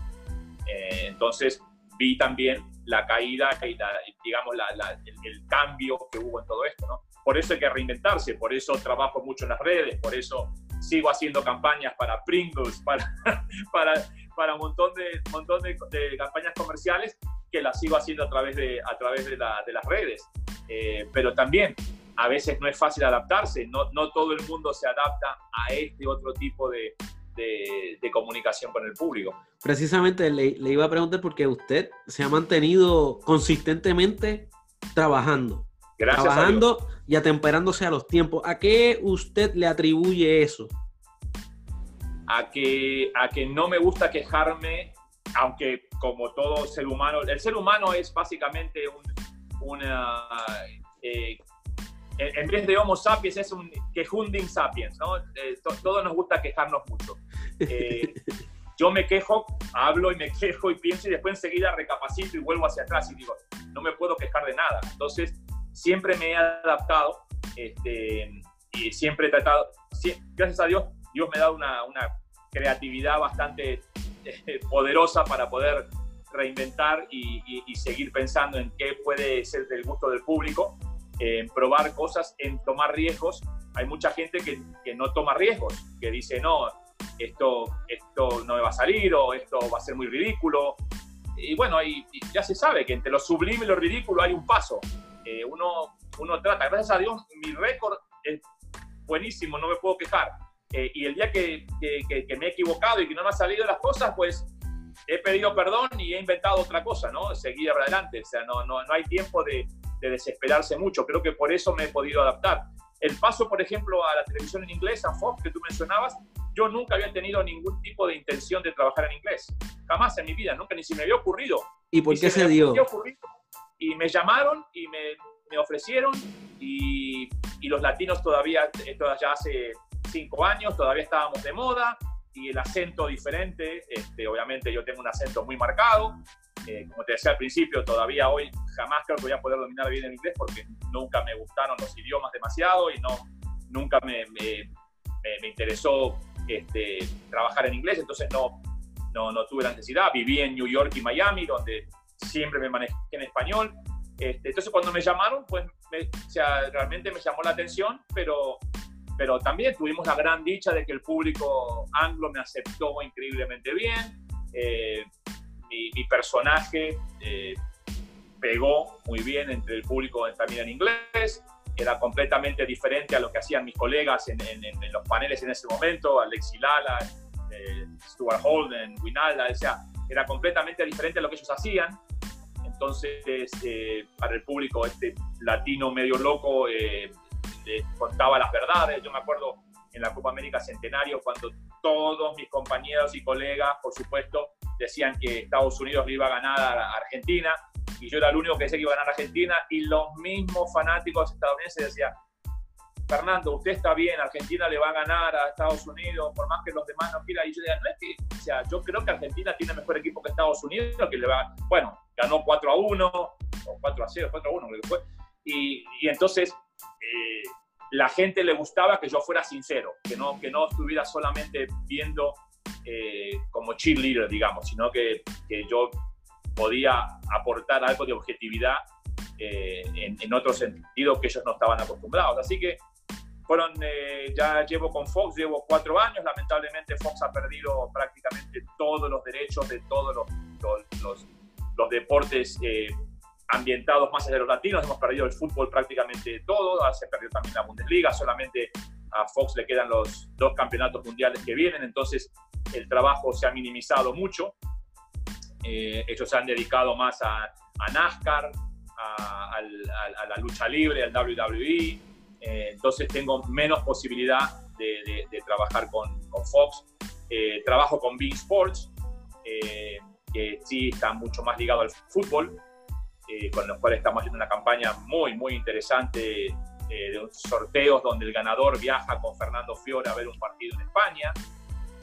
Eh, entonces vi también la caída y digamos la, el, cambio que hubo en todo esto. Por eso hay que reinventarse, por eso trabajo mucho en las redes, por eso sigo haciendo campañas para Pringles, para, para, un montón, de, montón de, campañas comerciales que las sigo haciendo a través de, a través de, la, de las redes. Eh, pero también a veces no es fácil adaptarse, no, no todo el mundo se adapta a este otro tipo de, de, comunicación con el público. Precisamente le, le, iba a preguntar porque usted se ha mantenido consistentemente trabajando. Gracias trabajando y atemperándose a los tiempos. ¿A qué usted le atribuye eso? A que, a que no me gusta quejarme, aunque como todo ser humano, el ser humano es básicamente un, una... Eh, en vez de Homo sapiens es un quejunding sapiens, ¿no? Eh, todos nos gusta quejarnos mucho. eh, yo me quejo, hablo y me quejo y pienso y después enseguida recapacito y vuelvo hacia atrás y digo, no me puedo quejar de nada. Entonces, siempre me he adaptado este, y siempre he tratado, gracias a Dios, Dios me dado una, una creatividad bastante eh, poderosa para poder reinventar y, seguir pensando en qué puede ser del gusto del público, en probar cosas, en tomar riesgos. Hay mucha gente que, que, no toma riesgos, que dice, no, esto, esto no me va a salir o esto va a ser muy ridículo. Y bueno, y, ya se sabe que entre lo sublime y lo ridículo hay un paso. Eh, uno, uno trata, gracias a Dios, mi récord es buenísimo, no me puedo quejar. Eh, y el día que, que, que, me he equivocado y que no me han salido las cosas, pues he pedido perdón y he inventado otra cosa, ¿no? Seguir adelante. O sea, no, no, no hay tiempo de, de, desesperarse mucho. Creo que por eso me he podido adaptar. El paso, por ejemplo, a la televisión en inglés, a Fox, que tú mencionabas, yo nunca había tenido ningún tipo de intención de trabajar en inglés. Jamás en mi vida, nunca ni se me había ocurrido. ¿Y por qué se, dio? Y me llamaron y me, me ofrecieron y, y, los latinos todavía, esto ya hace cinco años, todavía estábamos de moda y el acento diferente, este, obviamente yo tengo un acento muy marcado, eh, como te decía al principio, todavía hoy jamás creo que voy a poder dominar bien el inglés porque nunca me gustaron los idiomas demasiado y no, nunca me, me, me, interesó este, trabajar en inglés, entonces no, no, no, tuve la necesidad. Viví en New York y Miami, donde siempre me manejé en español. Este, entonces cuando me llamaron, pues o sea, realmente me llamó la atención, pero pero también tuvimos la gran dicha de que el público anglo me aceptó increíblemente bien. Eh, mi, personaje eh, pegó muy bien entre el público también en inglés. Era completamente diferente a lo que hacían mis colegas en, los paneles en ese momento, Alexi Lala, eh, Stuart Holden, Winalda, o sea, era completamente diferente a lo que ellos hacían. Entonces, para el público este latino medio loco, contaba las verdades. Yo me acuerdo en la Copa América Centenario cuando todos mis compañeros y colegas, por supuesto, decían que Estados Unidos le iba a ganar a Argentina y yo era el único que decía que iba a ganar a Argentina y los mismos fanáticos estadounidenses decían, Fernando, usted está bien, Argentina le va a ganar a Estados Unidos, por más que los demás no quieran. Y yo no es que, o sea, yo creo que Argentina tiene mejor equipo que Estados Unidos, que le va, bueno, ganó 4 a 1, o 4 a 0, 4 a 1 creo que fue. Y, y entonces eh, la gente le gustaba que yo fuera sincero, que no, que no estuviera solamente viendo eh, como cheerleader, digamos, sino que, que, yo podía aportar algo de objetividad eh, en, en, otro sentido que ellos no estaban acostumbrados. Así que fueron, ya llevo con Fox, llevo cuatro años, lamentablemente Fox ha perdido prácticamente todos los derechos de todos los, los, los, deportes ambientados más allá de los latinos, hemos perdido el fútbol prácticamente todo, ah, se perdió también la Bundesliga, solamente a Fox le quedan los dos campeonatos mundiales que vienen, entonces el trabajo se ha minimizado mucho, eh, ellos se han dedicado más a, NASCAR, a, la lucha libre, al WWE, eh, entonces tengo menos posibilidad de, trabajar con, Fox, eh, trabajo con Big Sports, que sí está mucho más ligado al fútbol, eh, con los cuales estamos haciendo una campaña muy, muy interesante eh, de sorteos donde el ganador viaja con Fernando Fiore a ver un partido en España.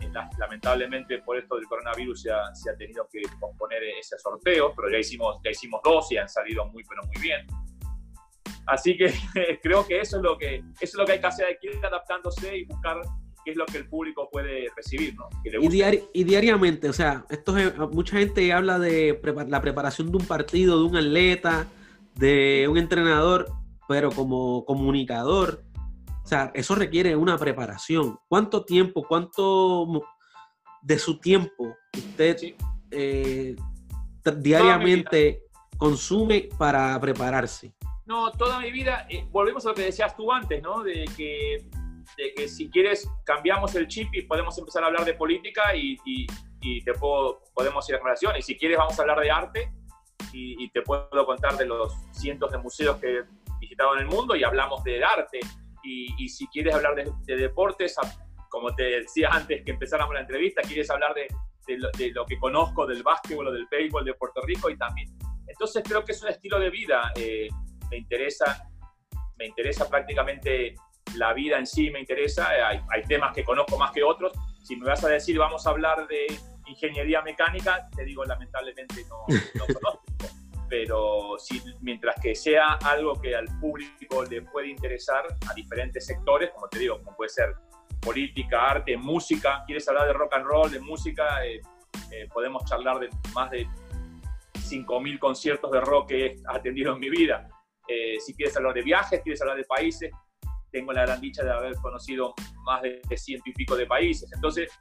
Eh, lamentablemente por esto del coronavirus se ha, se ha, tenido que posponer ese sorteo, pero ya hicimos, ya hicimos dos y han salido muy, pero muy bien. Así que creo que eso es lo que, eso es lo que hay que hacer, hay que ir adaptándose y buscar qué es lo que el público puede recibir, ¿no? y, diariamente, o sea, esto mucha gente habla de la preparación de un partido, de un atleta, de un entrenador, pero como comunicador, o sea, eso requiere una preparación. ¿Cuánto tiempo, cuánto de su tiempo usted eh, diariamente consume para prepararse? No, toda mi vida, eh, volvemos a lo que decías tú antes, ¿no? De que de que si quieres cambiamos el chip y podemos empezar a hablar de política y, y, te puedo, podemos ir a relación. Y si quieres vamos a hablar de arte y, te puedo contar de los cientos de museos que he visitado en el mundo y hablamos de arte. Y, si quieres hablar de, deportes, como te decía antes que empezáramos la entrevista, quieres hablar de, lo, que conozco del básquetbol o del béisbol de Puerto Rico y también. Entonces creo que es un estilo de vida. Eh, me interesa, me interesa prácticamente la vida en sí me interesa, hay, temas que conozco más que otros, Si me vas a decir, vamos a hablar de ingeniería mecánica, te digo, lamentablemente no, no conozco. Pero si, mientras que sea algo que al público le puede interesar a diferentes sectores, como te digo, como puede ser política, arte, música, quieres hablar de rock and roll, de música, eh, eh, podemos charlar de más de 5.000 conciertos de rock que he atendido en mi vida. Eh, si quieres hablar de viajes, quieres hablar de países, tengo la gran dicha de haber conocido más de ciento y pico de países. Entonces,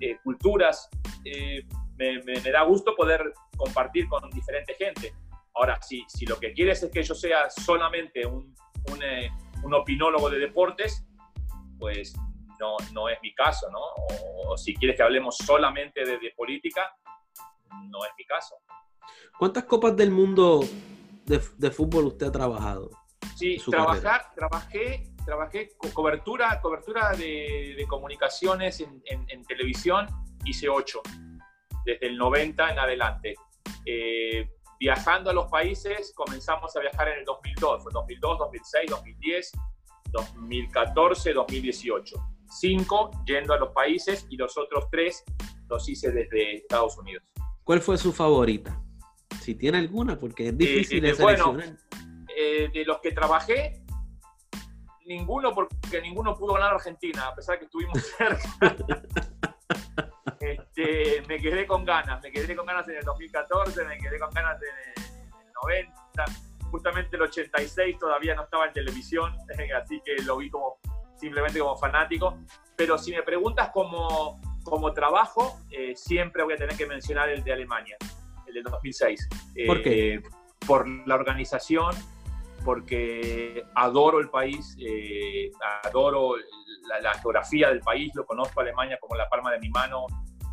eh, culturas, eh, me, da gusto poder compartir con diferente gente. Ahora, si, si lo que quieres es que yo sea solamente un, un, un opinólogo de deportes, pues no, no, es mi caso, ¿no? O, si quieres que hablemos solamente de política, no es mi caso. ¿Cuántas copas del mundo de, fútbol usted ha trabajado? Sí, trabajar, trabajé, trabajé cobertura, cobertura de, comunicaciones en, televisión, hice ocho, desde el 90 en adelante. Eh, viajando a los países, comenzamos a viajar en el 2002, fue 2002, 2006, 2010, 2014, 2018. Cinco yendo a los países y los otros tres los hice desde Estados Unidos. ¿Cuál fue su favorita? Si tiene alguna, porque es difícil de seleccionar. Bueno, eh, de los que trabajé, ninguno, porque ninguno pudo ganar Argentina, a pesar que estuvimos cerca. Este, me quedé con ganas, me quedé con ganas en el 2014, me quedé con ganas en el 90, justamente el 86 todavía no estaba en televisión, así que lo vi como simplemente como fanático. Pero si me preguntas como, como trabajo, eh, siempre voy a tener que mencionar el de Alemania del 2006. ¿Por qué? Eh, por la organización, porque adoro el país, eh, adoro la, geografía del país, lo conozco a Alemania como la palma de mi mano,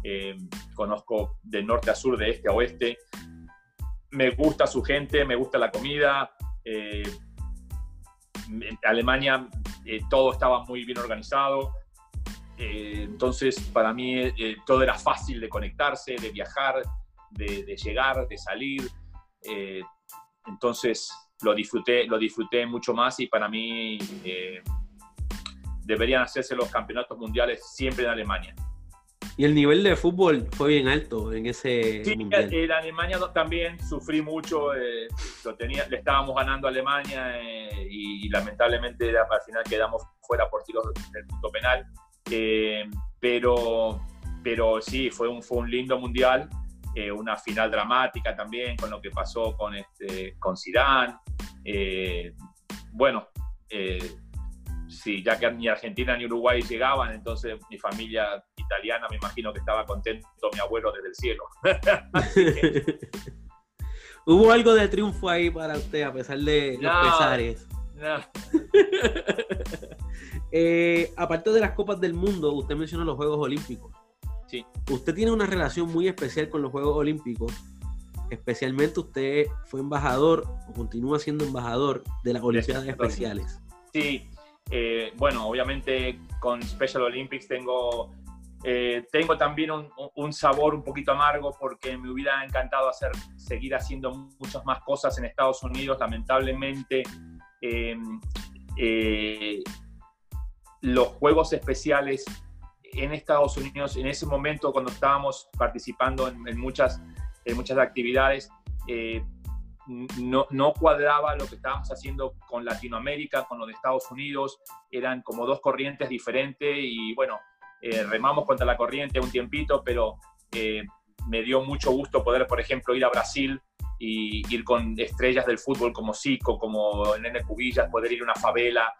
eh, conozco de norte a sur, de este a oeste, me gusta su gente, me gusta la comida. en Alemania todo estaba muy bien organizado, entonces para mí todo era fácil de conectarse, de viajar, de, llegar, de salir. Eh, entonces lo disfruté, lo disfruté mucho más y para mí eh, deberían hacerse los campeonatos mundiales siempre en Alemania. Y el nivel de fútbol fue bien alto en ese sí, en Alemania también sufrí mucho. Eh, lo tenía, le estábamos ganando a Alemania y, lamentablemente al final quedamos fuera por tiros del punto penal. pero, pero sí, fue un, fue un lindo mundial. Eh, una final dramática también con lo que pasó con, este, con Zidane. Eh, bueno, eh, sí, ya que ni Argentina ni Uruguay llegaban, entonces mi familia italiana me imagino que estaba contento mi abuelo desde el cielo. ¿Hubo algo de triunfo ahí para usted a pesar de los pesares? No. aparte de las Copas del Mundo, usted mencionó los Juegos Olímpicos. Usted tiene una relación muy especial con los Juegos Olímpicos. Especialmente usted fue embajador o continúa siendo embajador de las Olimpiadas Especiales. Sí, eh, bueno, obviamente con Special Olympics tengo, eh, tengo también un, sabor un poquito amargo porque me hubiera encantado hacer, seguir haciendo muchas más cosas en Estados Unidos. Lamentablemente, em, eh, los Juegos Especiales en Estados Unidos, en ese momento cuando estábamos participando en, muchas, en muchas actividades, eh, no, no, cuadraba lo que estábamos haciendo con Latinoamérica, con lo de Estados Unidos, eran como dos corrientes diferentes y bueno, eh, remamos contra la corriente un tiempito, pero eh, me dio mucho gusto poder, por ejemplo, ir a Brasil y ir con estrellas del fútbol como Zico, como Nene Cubillas, poder ir a una favela,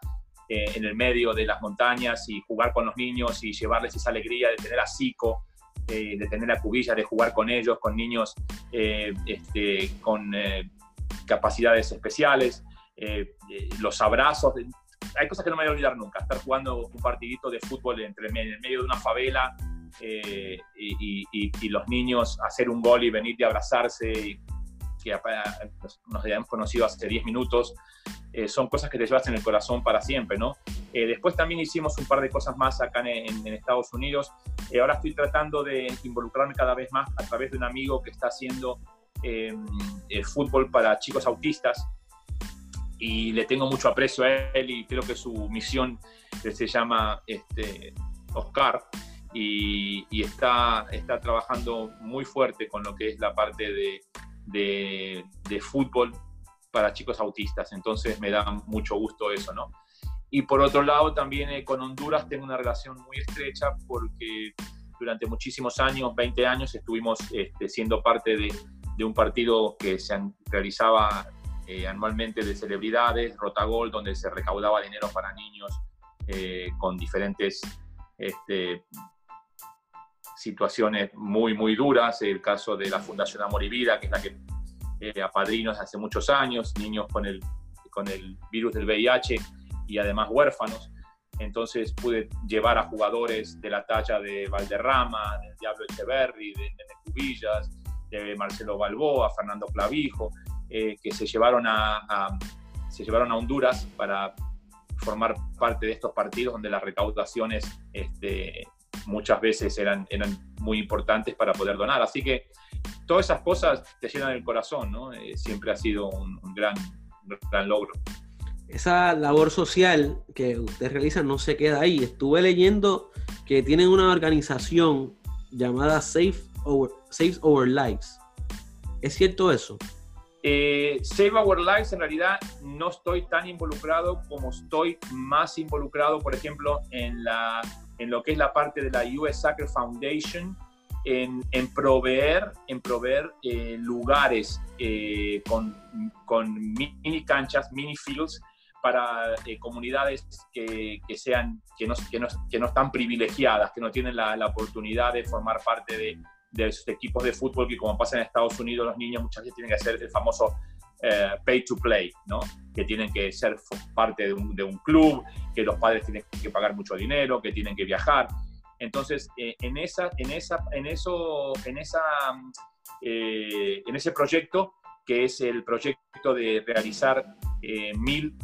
eh, en el medio de las montañas y jugar con los niños y llevarles esa alegría de tener a Zico, eh, de tener a Cubilla, de jugar con ellos, con niños eh, este, con capacidades especiales, los abrazos. Hay cosas que no me voy a olvidar nunca, estar jugando un partidito de fútbol entre, en el medio de una favela y, y, los niños hacer un gol y venir y abrazarse que nos habíamos conocido hace 10 minutos, eh, son cosas que te llevas en el corazón para siempre, ¿no? Eh, después también hicimos un par de cosas más acá en, Estados Unidos. Eh, ahora estoy tratando de involucrarme cada vez más a través de un amigo que está haciendo fútbol para chicos autistas y le tengo mucho aprecio a él y creo que su misión se llama este, Oscar. y, está, está trabajando muy fuerte con lo que es la parte de, de, fútbol para chicos autistas. Entonces me da mucho gusto eso, ¿no? Y por otro lado, también eh, con Honduras tengo una relación muy estrecha porque durante muchísimos años, 20 años, estuvimos este, siendo parte de, un partido que se realizaba eh, anualmente de celebridades, Rotagol, donde se recaudaba dinero para niños eh, con diferentes este, situaciones muy, muy duras. El caso de la Fundación Amor y Vida, que es la que eh, apadrinos hace muchos años, niños con el, con el virus del VIH y además huérfanos. Entonces pude llevar a jugadores de la talla de Valderrama, del Diablo Echeverry, de Nene Cubillas, de Marcelo Balboa, Fernando Clavijo, eh, que se llevaron a, se llevaron a Honduras para formar parte de estos partidos donde las recaudaciones este, muchas veces eran, eran muy importantes para poder donar. Así que todas esas cosas te llenan el corazón, ¿no? Eh, siempre ha sido un, gran, gran logro. Esa labor social que ustedes realizan no se queda ahí. Estuve leyendo que tienen una organización llamada Save Our, Save Our Lives. ¿Es cierto eso? Eh, Save Our Lives en realidad no estoy tan involucrado como estoy más involucrado, por ejemplo, en la en lo que es la parte de la US Soccer Foundation, en, proveer, en proveer eh, lugares eh, con, con, mini canchas, mini fields, para eh, comunidades que, que, sean, que no, que, no, que no están privilegiadas, que no tienen la, la oportunidad de formar parte de, de esos equipos de fútbol que como pasa en Estados Unidos los niños muchas veces tienen que hacer el famoso eh, pay to play, ¿no? que tienen que ser parte de un, de un, club, que los padres tienen que pagar mucho dinero, que tienen que viajar. Entonces, eh, en, esa, en, esa, en, eso, en, esa, eh, en ese proyecto, que es el proyecto de realizar mil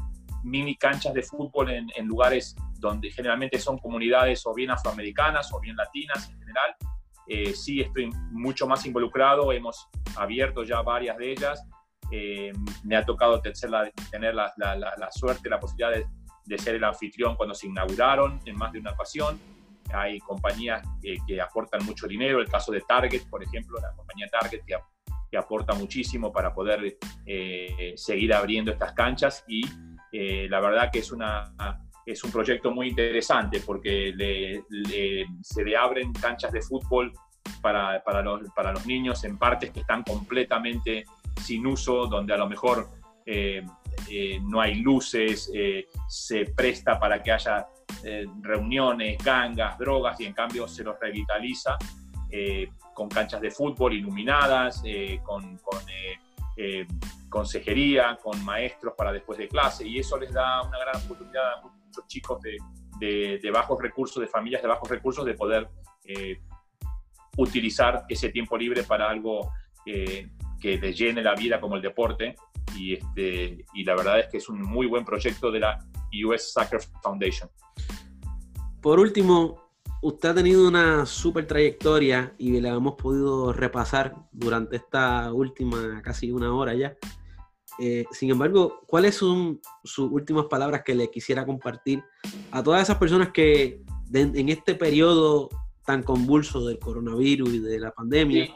mini canchas de fútbol en, en, lugares donde generalmente son comunidades o bien afroamericanas o bien latinas en general, sí estoy mucho más involucrado, hemos abierto ya varias de ellas eh, me ha tocado tener la, la, suerte, la posibilidad de, ser el anfitrión cuando se inauguraron en más de una ocasión. Hay compañías que, aportan mucho dinero, el caso de Target, por ejemplo, la compañía Target que, que aporta muchísimo para poder eh, seguir abriendo estas canchas y eh, la verdad que es, una, es un proyecto muy interesante porque se le abren canchas de fútbol para, para, los, para los niños en partes que están completamente sin uso, donde a lo mejor eh, eh, no hay luces, eh, se presta para que haya reuniones, gangas, drogas, y en cambio se los revitaliza con canchas de fútbol iluminadas, con, consejería, con maestros para después de clase, y eso les da una gran oportunidad a muchos chicos de, de bajos recursos, de familias de bajos recursos, de poder utilizar ese tiempo libre para algo que les llene la vida como el deporte. Y, este, y la verdad es que es un muy buen proyecto de la US Soccer Foundation. Por último, usted ha tenido una súper trayectoria y la hemos podido repasar durante esta última casi una hora ya. Eh, sin embargo, ¿cuáles son sus últimas palabras que le quisiera compartir a todas esas personas que en este periodo tan convulso del coronavirus y de la pandemia,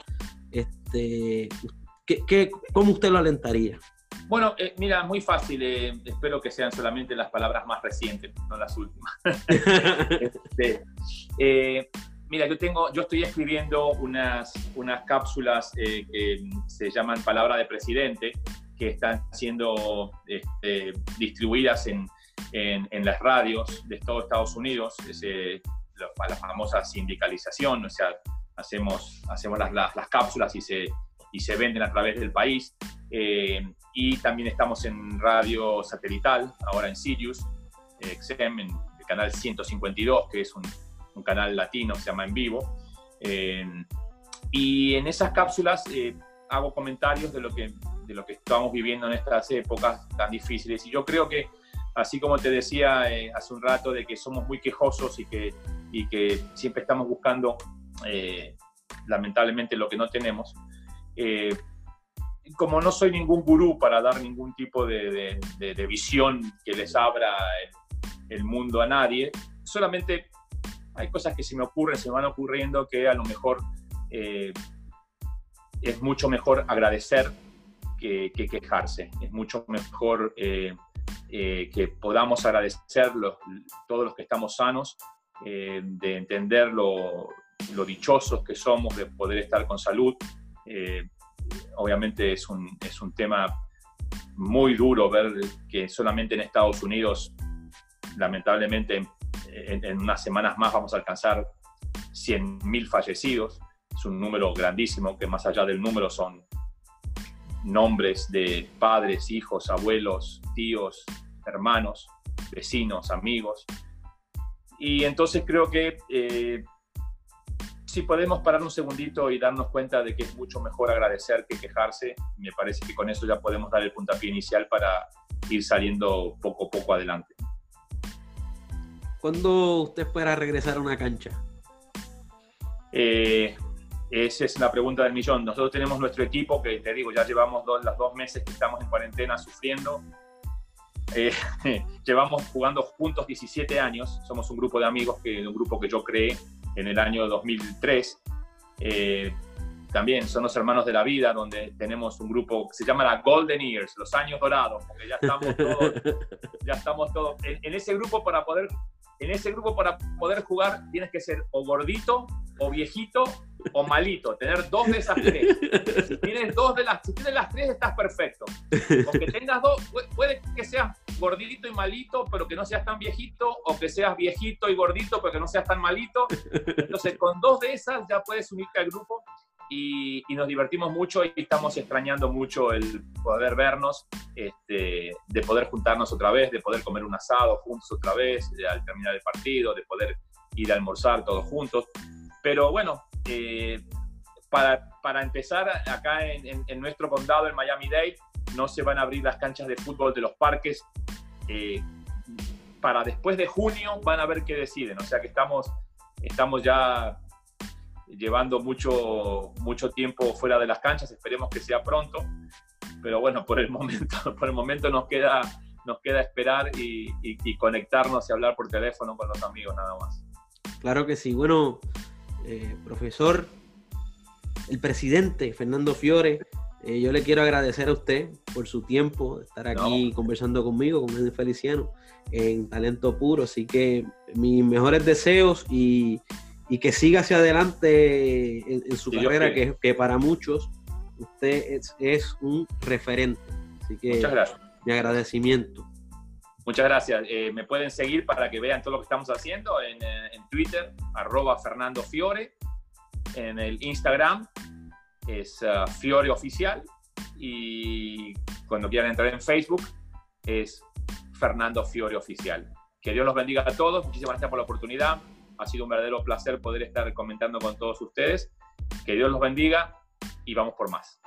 este, ¿Qué, cómo usted lo alentaría? Bueno, eh, mira, muy fácil. Eh, espero que sean solamente las palabras más recientes, no las últimas. Este, eh, mira, yo tengo, yo estoy escribiendo unas, unas cápsulas que se llaman Palabra de Presidente, que están siendo este, distribuidas en, en, las radios de todo Estados Unidos. La, famosa sindicalización, o sea, hacemos, hacemos las, las, las cápsulas y se y se venden a través del país. Eh, y también estamos en radio satelital, ahora en Sirius, eh, XM, en el canal 152, que es un, un canal latino, se llama En Vivo. Eh, y en esas cápsulas hago comentarios de lo, que, de lo que estamos viviendo en estas épocas tan difíciles. Y yo creo que, así como te decía hace un rato, de que somos muy quejosos y que, y que siempre estamos buscando, lamentablemente, lo que no tenemos, eh, como no soy ningún gurú para dar ningún tipo de, visión que les abra el, mundo a nadie, solamente hay cosas que se me ocurren, se van ocurriendo que a lo mejor eh, es mucho mejor agradecer que, quejarse. Es mucho mejor eh, eh, que podamos agradecer todos los que estamos sanos, de entender lo, lo, dichosos que somos de poder estar con salud. obviamente es un, es un tema muy duro ver que solamente en Estados Unidos, lamentablemente, en, unas semanas más vamos a alcanzar 100.000 fallecidos. Es un número grandísimo que más allá del número son nombres de padres, hijos, abuelos, tíos, hermanos, vecinos, amigos. Y entonces creo que eh, si podemos parar un segundito y darnos cuenta de que es mucho mejor agradecer que quejarse, me parece que con eso ya podemos dar el puntapié inicial para ir saliendo poco a poco adelante. ¿Cuándo usted espera regresar a una cancha? Eh, esa es la pregunta del millón. Nosotros tenemos nuestro equipo que, te digo, ya llevamos dos, los dos meses que estamos en cuarentena sufriendo. Eh, llevamos jugando juntos 17 años. Somos un grupo de amigos, que, un grupo que yo creé en el año 2003. Eh, también son los hermanos de la vida, donde tenemos un grupo que se llama la Golden Years, los años dorados, porque ya estamos todos, ya estamos todos en, ese grupo para poder en ese grupo para poder jugar tienes que ser o gordito, o viejito, o malito. Tener dos de esas tres. Si tienes dos de las, si tienes las tres, estás perfecto. Porque tengas dos, puede que seas gordito y malito, pero que no seas tan viejito, o que seas viejito y gordito, pero que no seas tan malito. Entonces, con dos de esas ya puedes unirte al grupo y, nos divertimos mucho y estamos extrañando mucho el poder vernos, este, de poder juntarnos otra vez, de poder comer un asado juntos otra vez al terminar el partido, de poder ir a almorzar todos juntos. Pero bueno, eh, para, para, empezar, acá en, nuestro condado, en Miami-Dade, no se van a abrir las canchas de fútbol de los parques. Eh, para después de junio van a ver qué deciden. O sea que estamos, estamos ya llevando mucho, mucho tiempo fuera de las canchas, esperemos que sea pronto, pero bueno, por el momento, por el momento nos, queda, nos queda esperar y, conectarnos y hablar por teléfono con los amigos nada más. Claro que sí, bueno, eh, profesor, el presidente Fernando Fiore, eh, yo le quiero agradecer a usted por su tiempo de estar aquí conversando conmigo, con el Feliciano, en Talento Puro. Así que mis mejores deseos y, y que siga hacia adelante en, su carrera, que, que, para muchos usted es, un referente. Así que Muchas gracias. mi agradecimiento. Muchas gracias. Eh, me pueden seguir para que vean todo lo que estamos haciendo en, eh, Twitter, arroba Fernando Fiore. En el Instagram es uh, Fiore Oficial. Y cuando quieran entrar en Facebook es Fernando Fiore Oficial. Que Dios los bendiga a todos. Muchísimas gracias por la oportunidad. Ha sido un verdadero placer poder estar comentando con todos ustedes. Que Dios los bendiga y vamos por más.